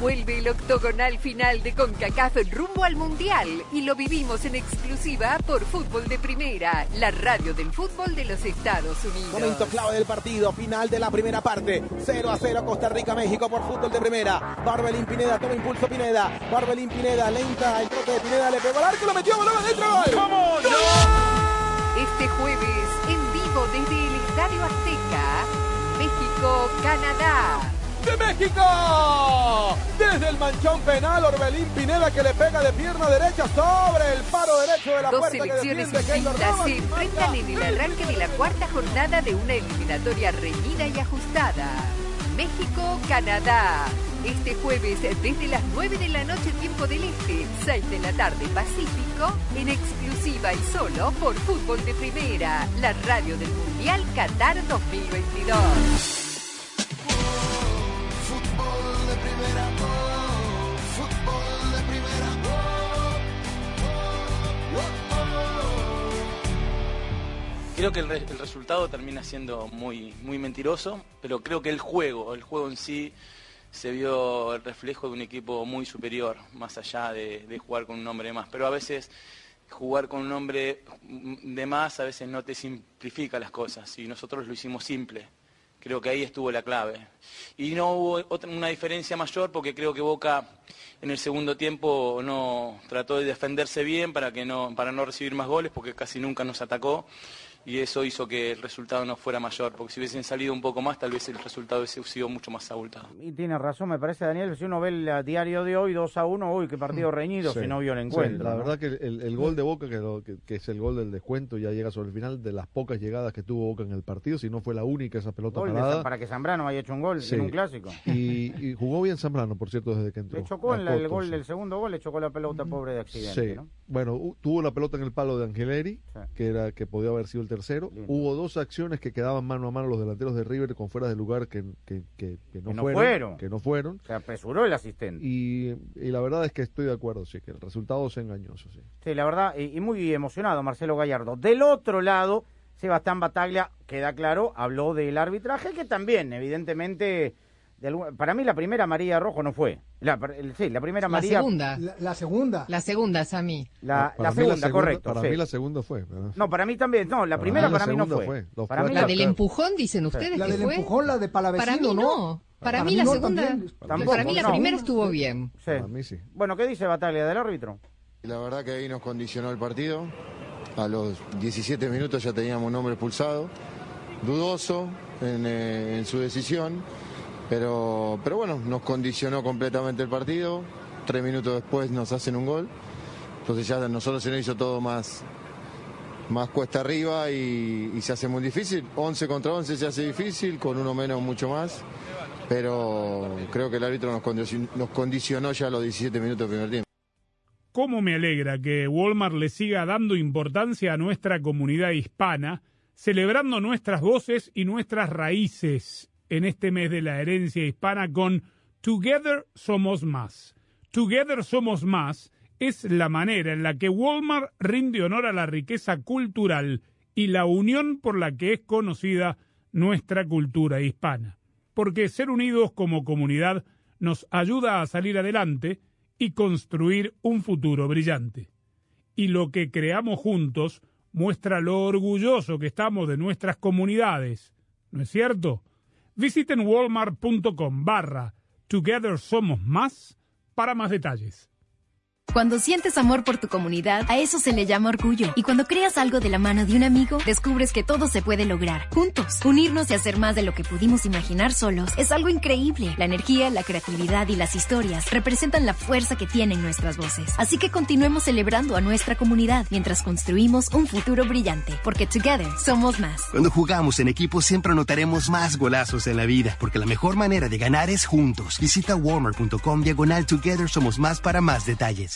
Vuelve el octogonal final de CONCACAF rumbo al Mundial y lo vivimos en exclusiva por Fútbol de Primera, la radio del fútbol de los Estados Unidos. Momento clave del partido, final de la primera parte. 0 a 0 Costa Rica-México por fútbol de primera. Barbelín Pineda, toma impulso Pineda. Barbelín Pineda, lenta, el trote de Pineda, le pegó al arco, lo metió, balón adentro, gol. ¡Vamos! Este jueves, en vivo desde el Estadio Azteca, México-Canadá. De México. Desde el manchón penal, Orbelín Pineda que le pega de pierna derecha sobre el paro derecho de la Dos puerta que selecciones distintas se enfrentan en el arranque de la cuarta jornada de una eliminatoria reñida y ajustada. México-Canadá. Este jueves desde las 9 de la noche tiempo del Este, 6 de la tarde Pacífico, en exclusiva y solo por Fútbol de Primera, la radio del Mundial Qatar 2022. Creo que el, re- el resultado termina siendo muy, muy mentiroso, pero creo que el juego, el juego en sí, se vio el reflejo de un equipo muy superior, más allá de, jugar con un hombre de más. Pero a veces jugar con un hombre de más a veces no te simplifica las cosas y nosotros lo hicimos simple. Creo que ahí estuvo la clave. Y no hubo una diferencia mayor porque creo que Boca en el segundo tiempo no trató de defenderse bien para, que no, para no recibir más goles porque casi nunca nos atacó y eso hizo que el resultado no fuera mayor, porque si hubiesen salido un poco más tal vez el resultado hubiese sido mucho más abultado. Y tiene razón, me parece, Daniel, si uno ve el diario de hoy, 2 a 1, uy, qué partido reñido, Sí, si no vio el sí, encuentro. la ¿no? verdad que el, el gol de Boca, que, lo- que- que es el gol del descuento, ya llega sobre el final de las pocas llegadas que tuvo Boca en el partido, si no fue la única esa pelota Gol de para que Zambrano haya hecho un gol Sí. en un clásico. Y, y jugó bien Zambrano, por cierto, desde que entró. Le chocó en la- el gol del segundo gol, le chocó la pelota pobre de accidente, Sí. ¿no? Bueno, tuvo la pelota en el palo de Angeleri, que era que podía haber sido el tercero. Hubo dos acciones que quedaban mano a mano los delanteros de River con fuera de lugar que, que, que, que no, fueron, fueron. Que no fueron. Se apresuró el asistente. Y, y la verdad es que estoy de acuerdo, sí, que el resultado es engañoso, sí. Sí, la verdad, y, y muy emocionado Marcelo Gallardo. Del otro lado, Sebastián Bataglia, queda claro, habló del arbitraje, que también, evidentemente, de algún- para mí la primera María Rojo no fue. La, el- sí, la primera La María... segunda. La, la segunda. La segunda, Sammy. La, Para la mí segunda, correcto. Para sí. mí la segunda fue. No, para mí también, no, la Para primera mí la para mí no segunda fue. fue. Los Para mí La la, del empujón, dicen ustedes La que del fue. empujón, la de Palavecino, Para mí ¿no? no. Para, Para mí mí la no, segunda. también. Tampoco, para mí la no. primera estuvo bien. Sí. Para mí sí. Bueno, ¿qué dice Bataglia del árbitro? La verdad que ahí nos condicionó el partido. A los 17 minutos ya teníamos un hombre expulsado. Dudoso en, eh, en su decisión. Pero, pero bueno, nos condicionó completamente el partido. Tres minutos después nos hacen un gol. Entonces ya a nosotros se nos hizo todo más, más cuesta arriba y, se hace muy difícil. 11 contra 11 se hace difícil, con uno menos mucho más. Pero creo que el árbitro nos condicionó, ya los 17 minutos del primer tiempo. ¿Cómo me alegra que Walmart le siga dando importancia a nuestra comunidad hispana, celebrando nuestras voces y nuestras raíces en este mes de la herencia hispana con Together Somos Más? Together Somos Más es la manera en la que Walmart rinde honor a la riqueza cultural y la unión por la que es conocida nuestra cultura hispana. Porque ser unidos como comunidad nos ayuda a salir adelante y construir un futuro brillante. Y lo que creamos juntos muestra lo orgulloso que estamos de nuestras comunidades, ¿no es cierto? Visiten walmart.com barra Together Somos Más para más detalles. Cuando sientes amor por tu comunidad, a eso se le llama orgullo. Y cuando creas algo de la mano de un amigo, descubres que todo se puede lograr. Juntos, unirnos y hacer más de lo que pudimos imaginar solos es algo increíble. La energía, la creatividad y las historias representan la fuerza que tienen nuestras voces. Así que continuemos celebrando a nuestra comunidad mientras construimos un futuro brillante. Porque together somos más. Cuando jugamos en equipo siempre anotaremos más golazos en la vida, porque la mejor manera de ganar es juntos. Visita warmer.com diagonal Together Somos Más para más detalles.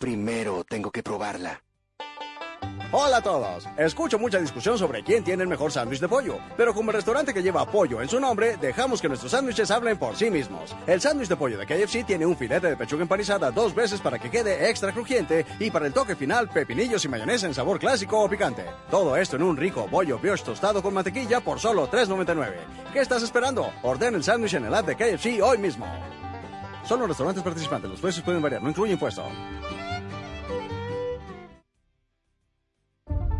Primero tengo que probarla. Hola a todos. Escucho mucha discusión sobre quién tiene el mejor sándwich de pollo, pero como el restaurante que lleva pollo en su nombre, dejamos que nuestros sándwiches hablen por sí mismos. El sándwich de pollo de KFC tiene un filete de pechuga empanizada dos veces para que quede extra crujiente y para el toque final pepinillos y mayonesa en sabor clásico o picante. Todo esto en un rico bollo brioche tostado con mantequilla por solo $3.99. ¿Qué estás esperando? Ordena el sándwich en el app de KFC hoy mismo. Solo restaurantes participantes, los precios pueden variar, no incluye impuesto.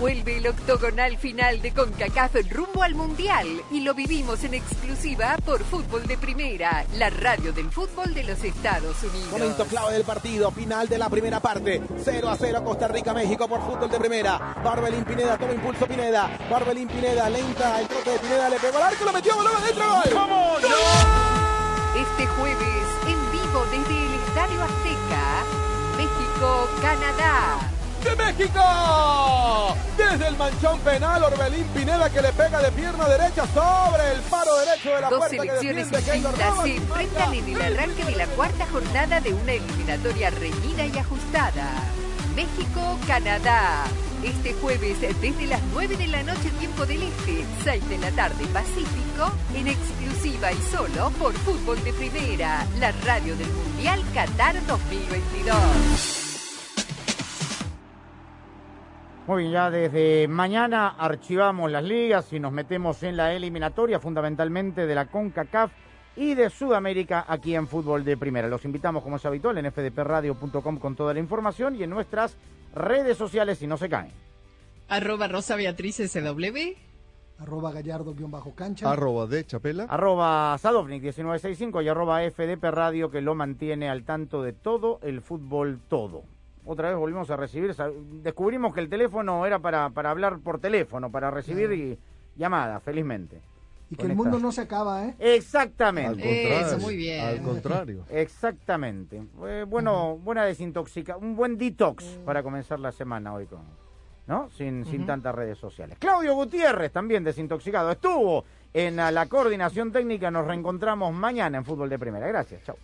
Vuelve el octogonal final de CONCACAF rumbo al Mundial y lo vivimos en exclusiva por Fútbol de Primera, la radio del fútbol de los Estados Unidos. Momento clave del partido, final de la primera parte. 0 a 0 Costa Rica, México por fútbol de primera. Barbelín Pineda, toma impulso Pineda. Barbelín Pineda, lenta, el trote de Pineda, le pegó al arco, lo metió, voló adentro, gol. ¡Vamos! Este jueves, en vivo desde el Estadio Azteca, México-Canadá. ¡De México! Desde el manchón penal, Orbelín Pineda que le pega de pierna derecha sobre el paro derecho de la Dos puerta selecciones Navas. se enfrentan en el arranque de la cuarta jornada de una eliminatoria reñida y ajustada. México-Canadá. Este jueves desde las 9 de la noche tiempo del Este, 6 de la tarde Pacífico, en exclusiva y solo por Fútbol de Primera, la radio del Mundial Qatar 2022. Muy bien, ya desde mañana archivamos las ligas y nos metemos en la eliminatoria fundamentalmente de la CONCACAF y de Sudamérica aquí en Fútbol de Primera. Los invitamos como es habitual en fdpradio.com con toda la información y en nuestras redes sociales si no se caen. Arroba Rosa Beatriz SW. Arroba gallardo-cancha. Arroba de Chapela. Arroba Sadovnik1965 y arroba FDP Radio que lo mantiene al tanto de todo el fútbol todo. Otra vez volvimos a recibir, descubrimos que el teléfono era para, para hablar por teléfono, para recibir y llamadas, felizmente. Y que el mundo esta- no se acaba, ¿eh? Exactamente. Al contrario, Eso, muy bien. al contrario. Exactamente. Eh, bueno, buena desintoxica, un buen detox para comenzar la semana hoy con, ¿no? Sin, sin tantas redes sociales. Claudio Gutiérrez, también desintoxicado, estuvo en ah, la coordinación técnica. Nos reencontramos mañana en Fútbol de Primera. Gracias, chao.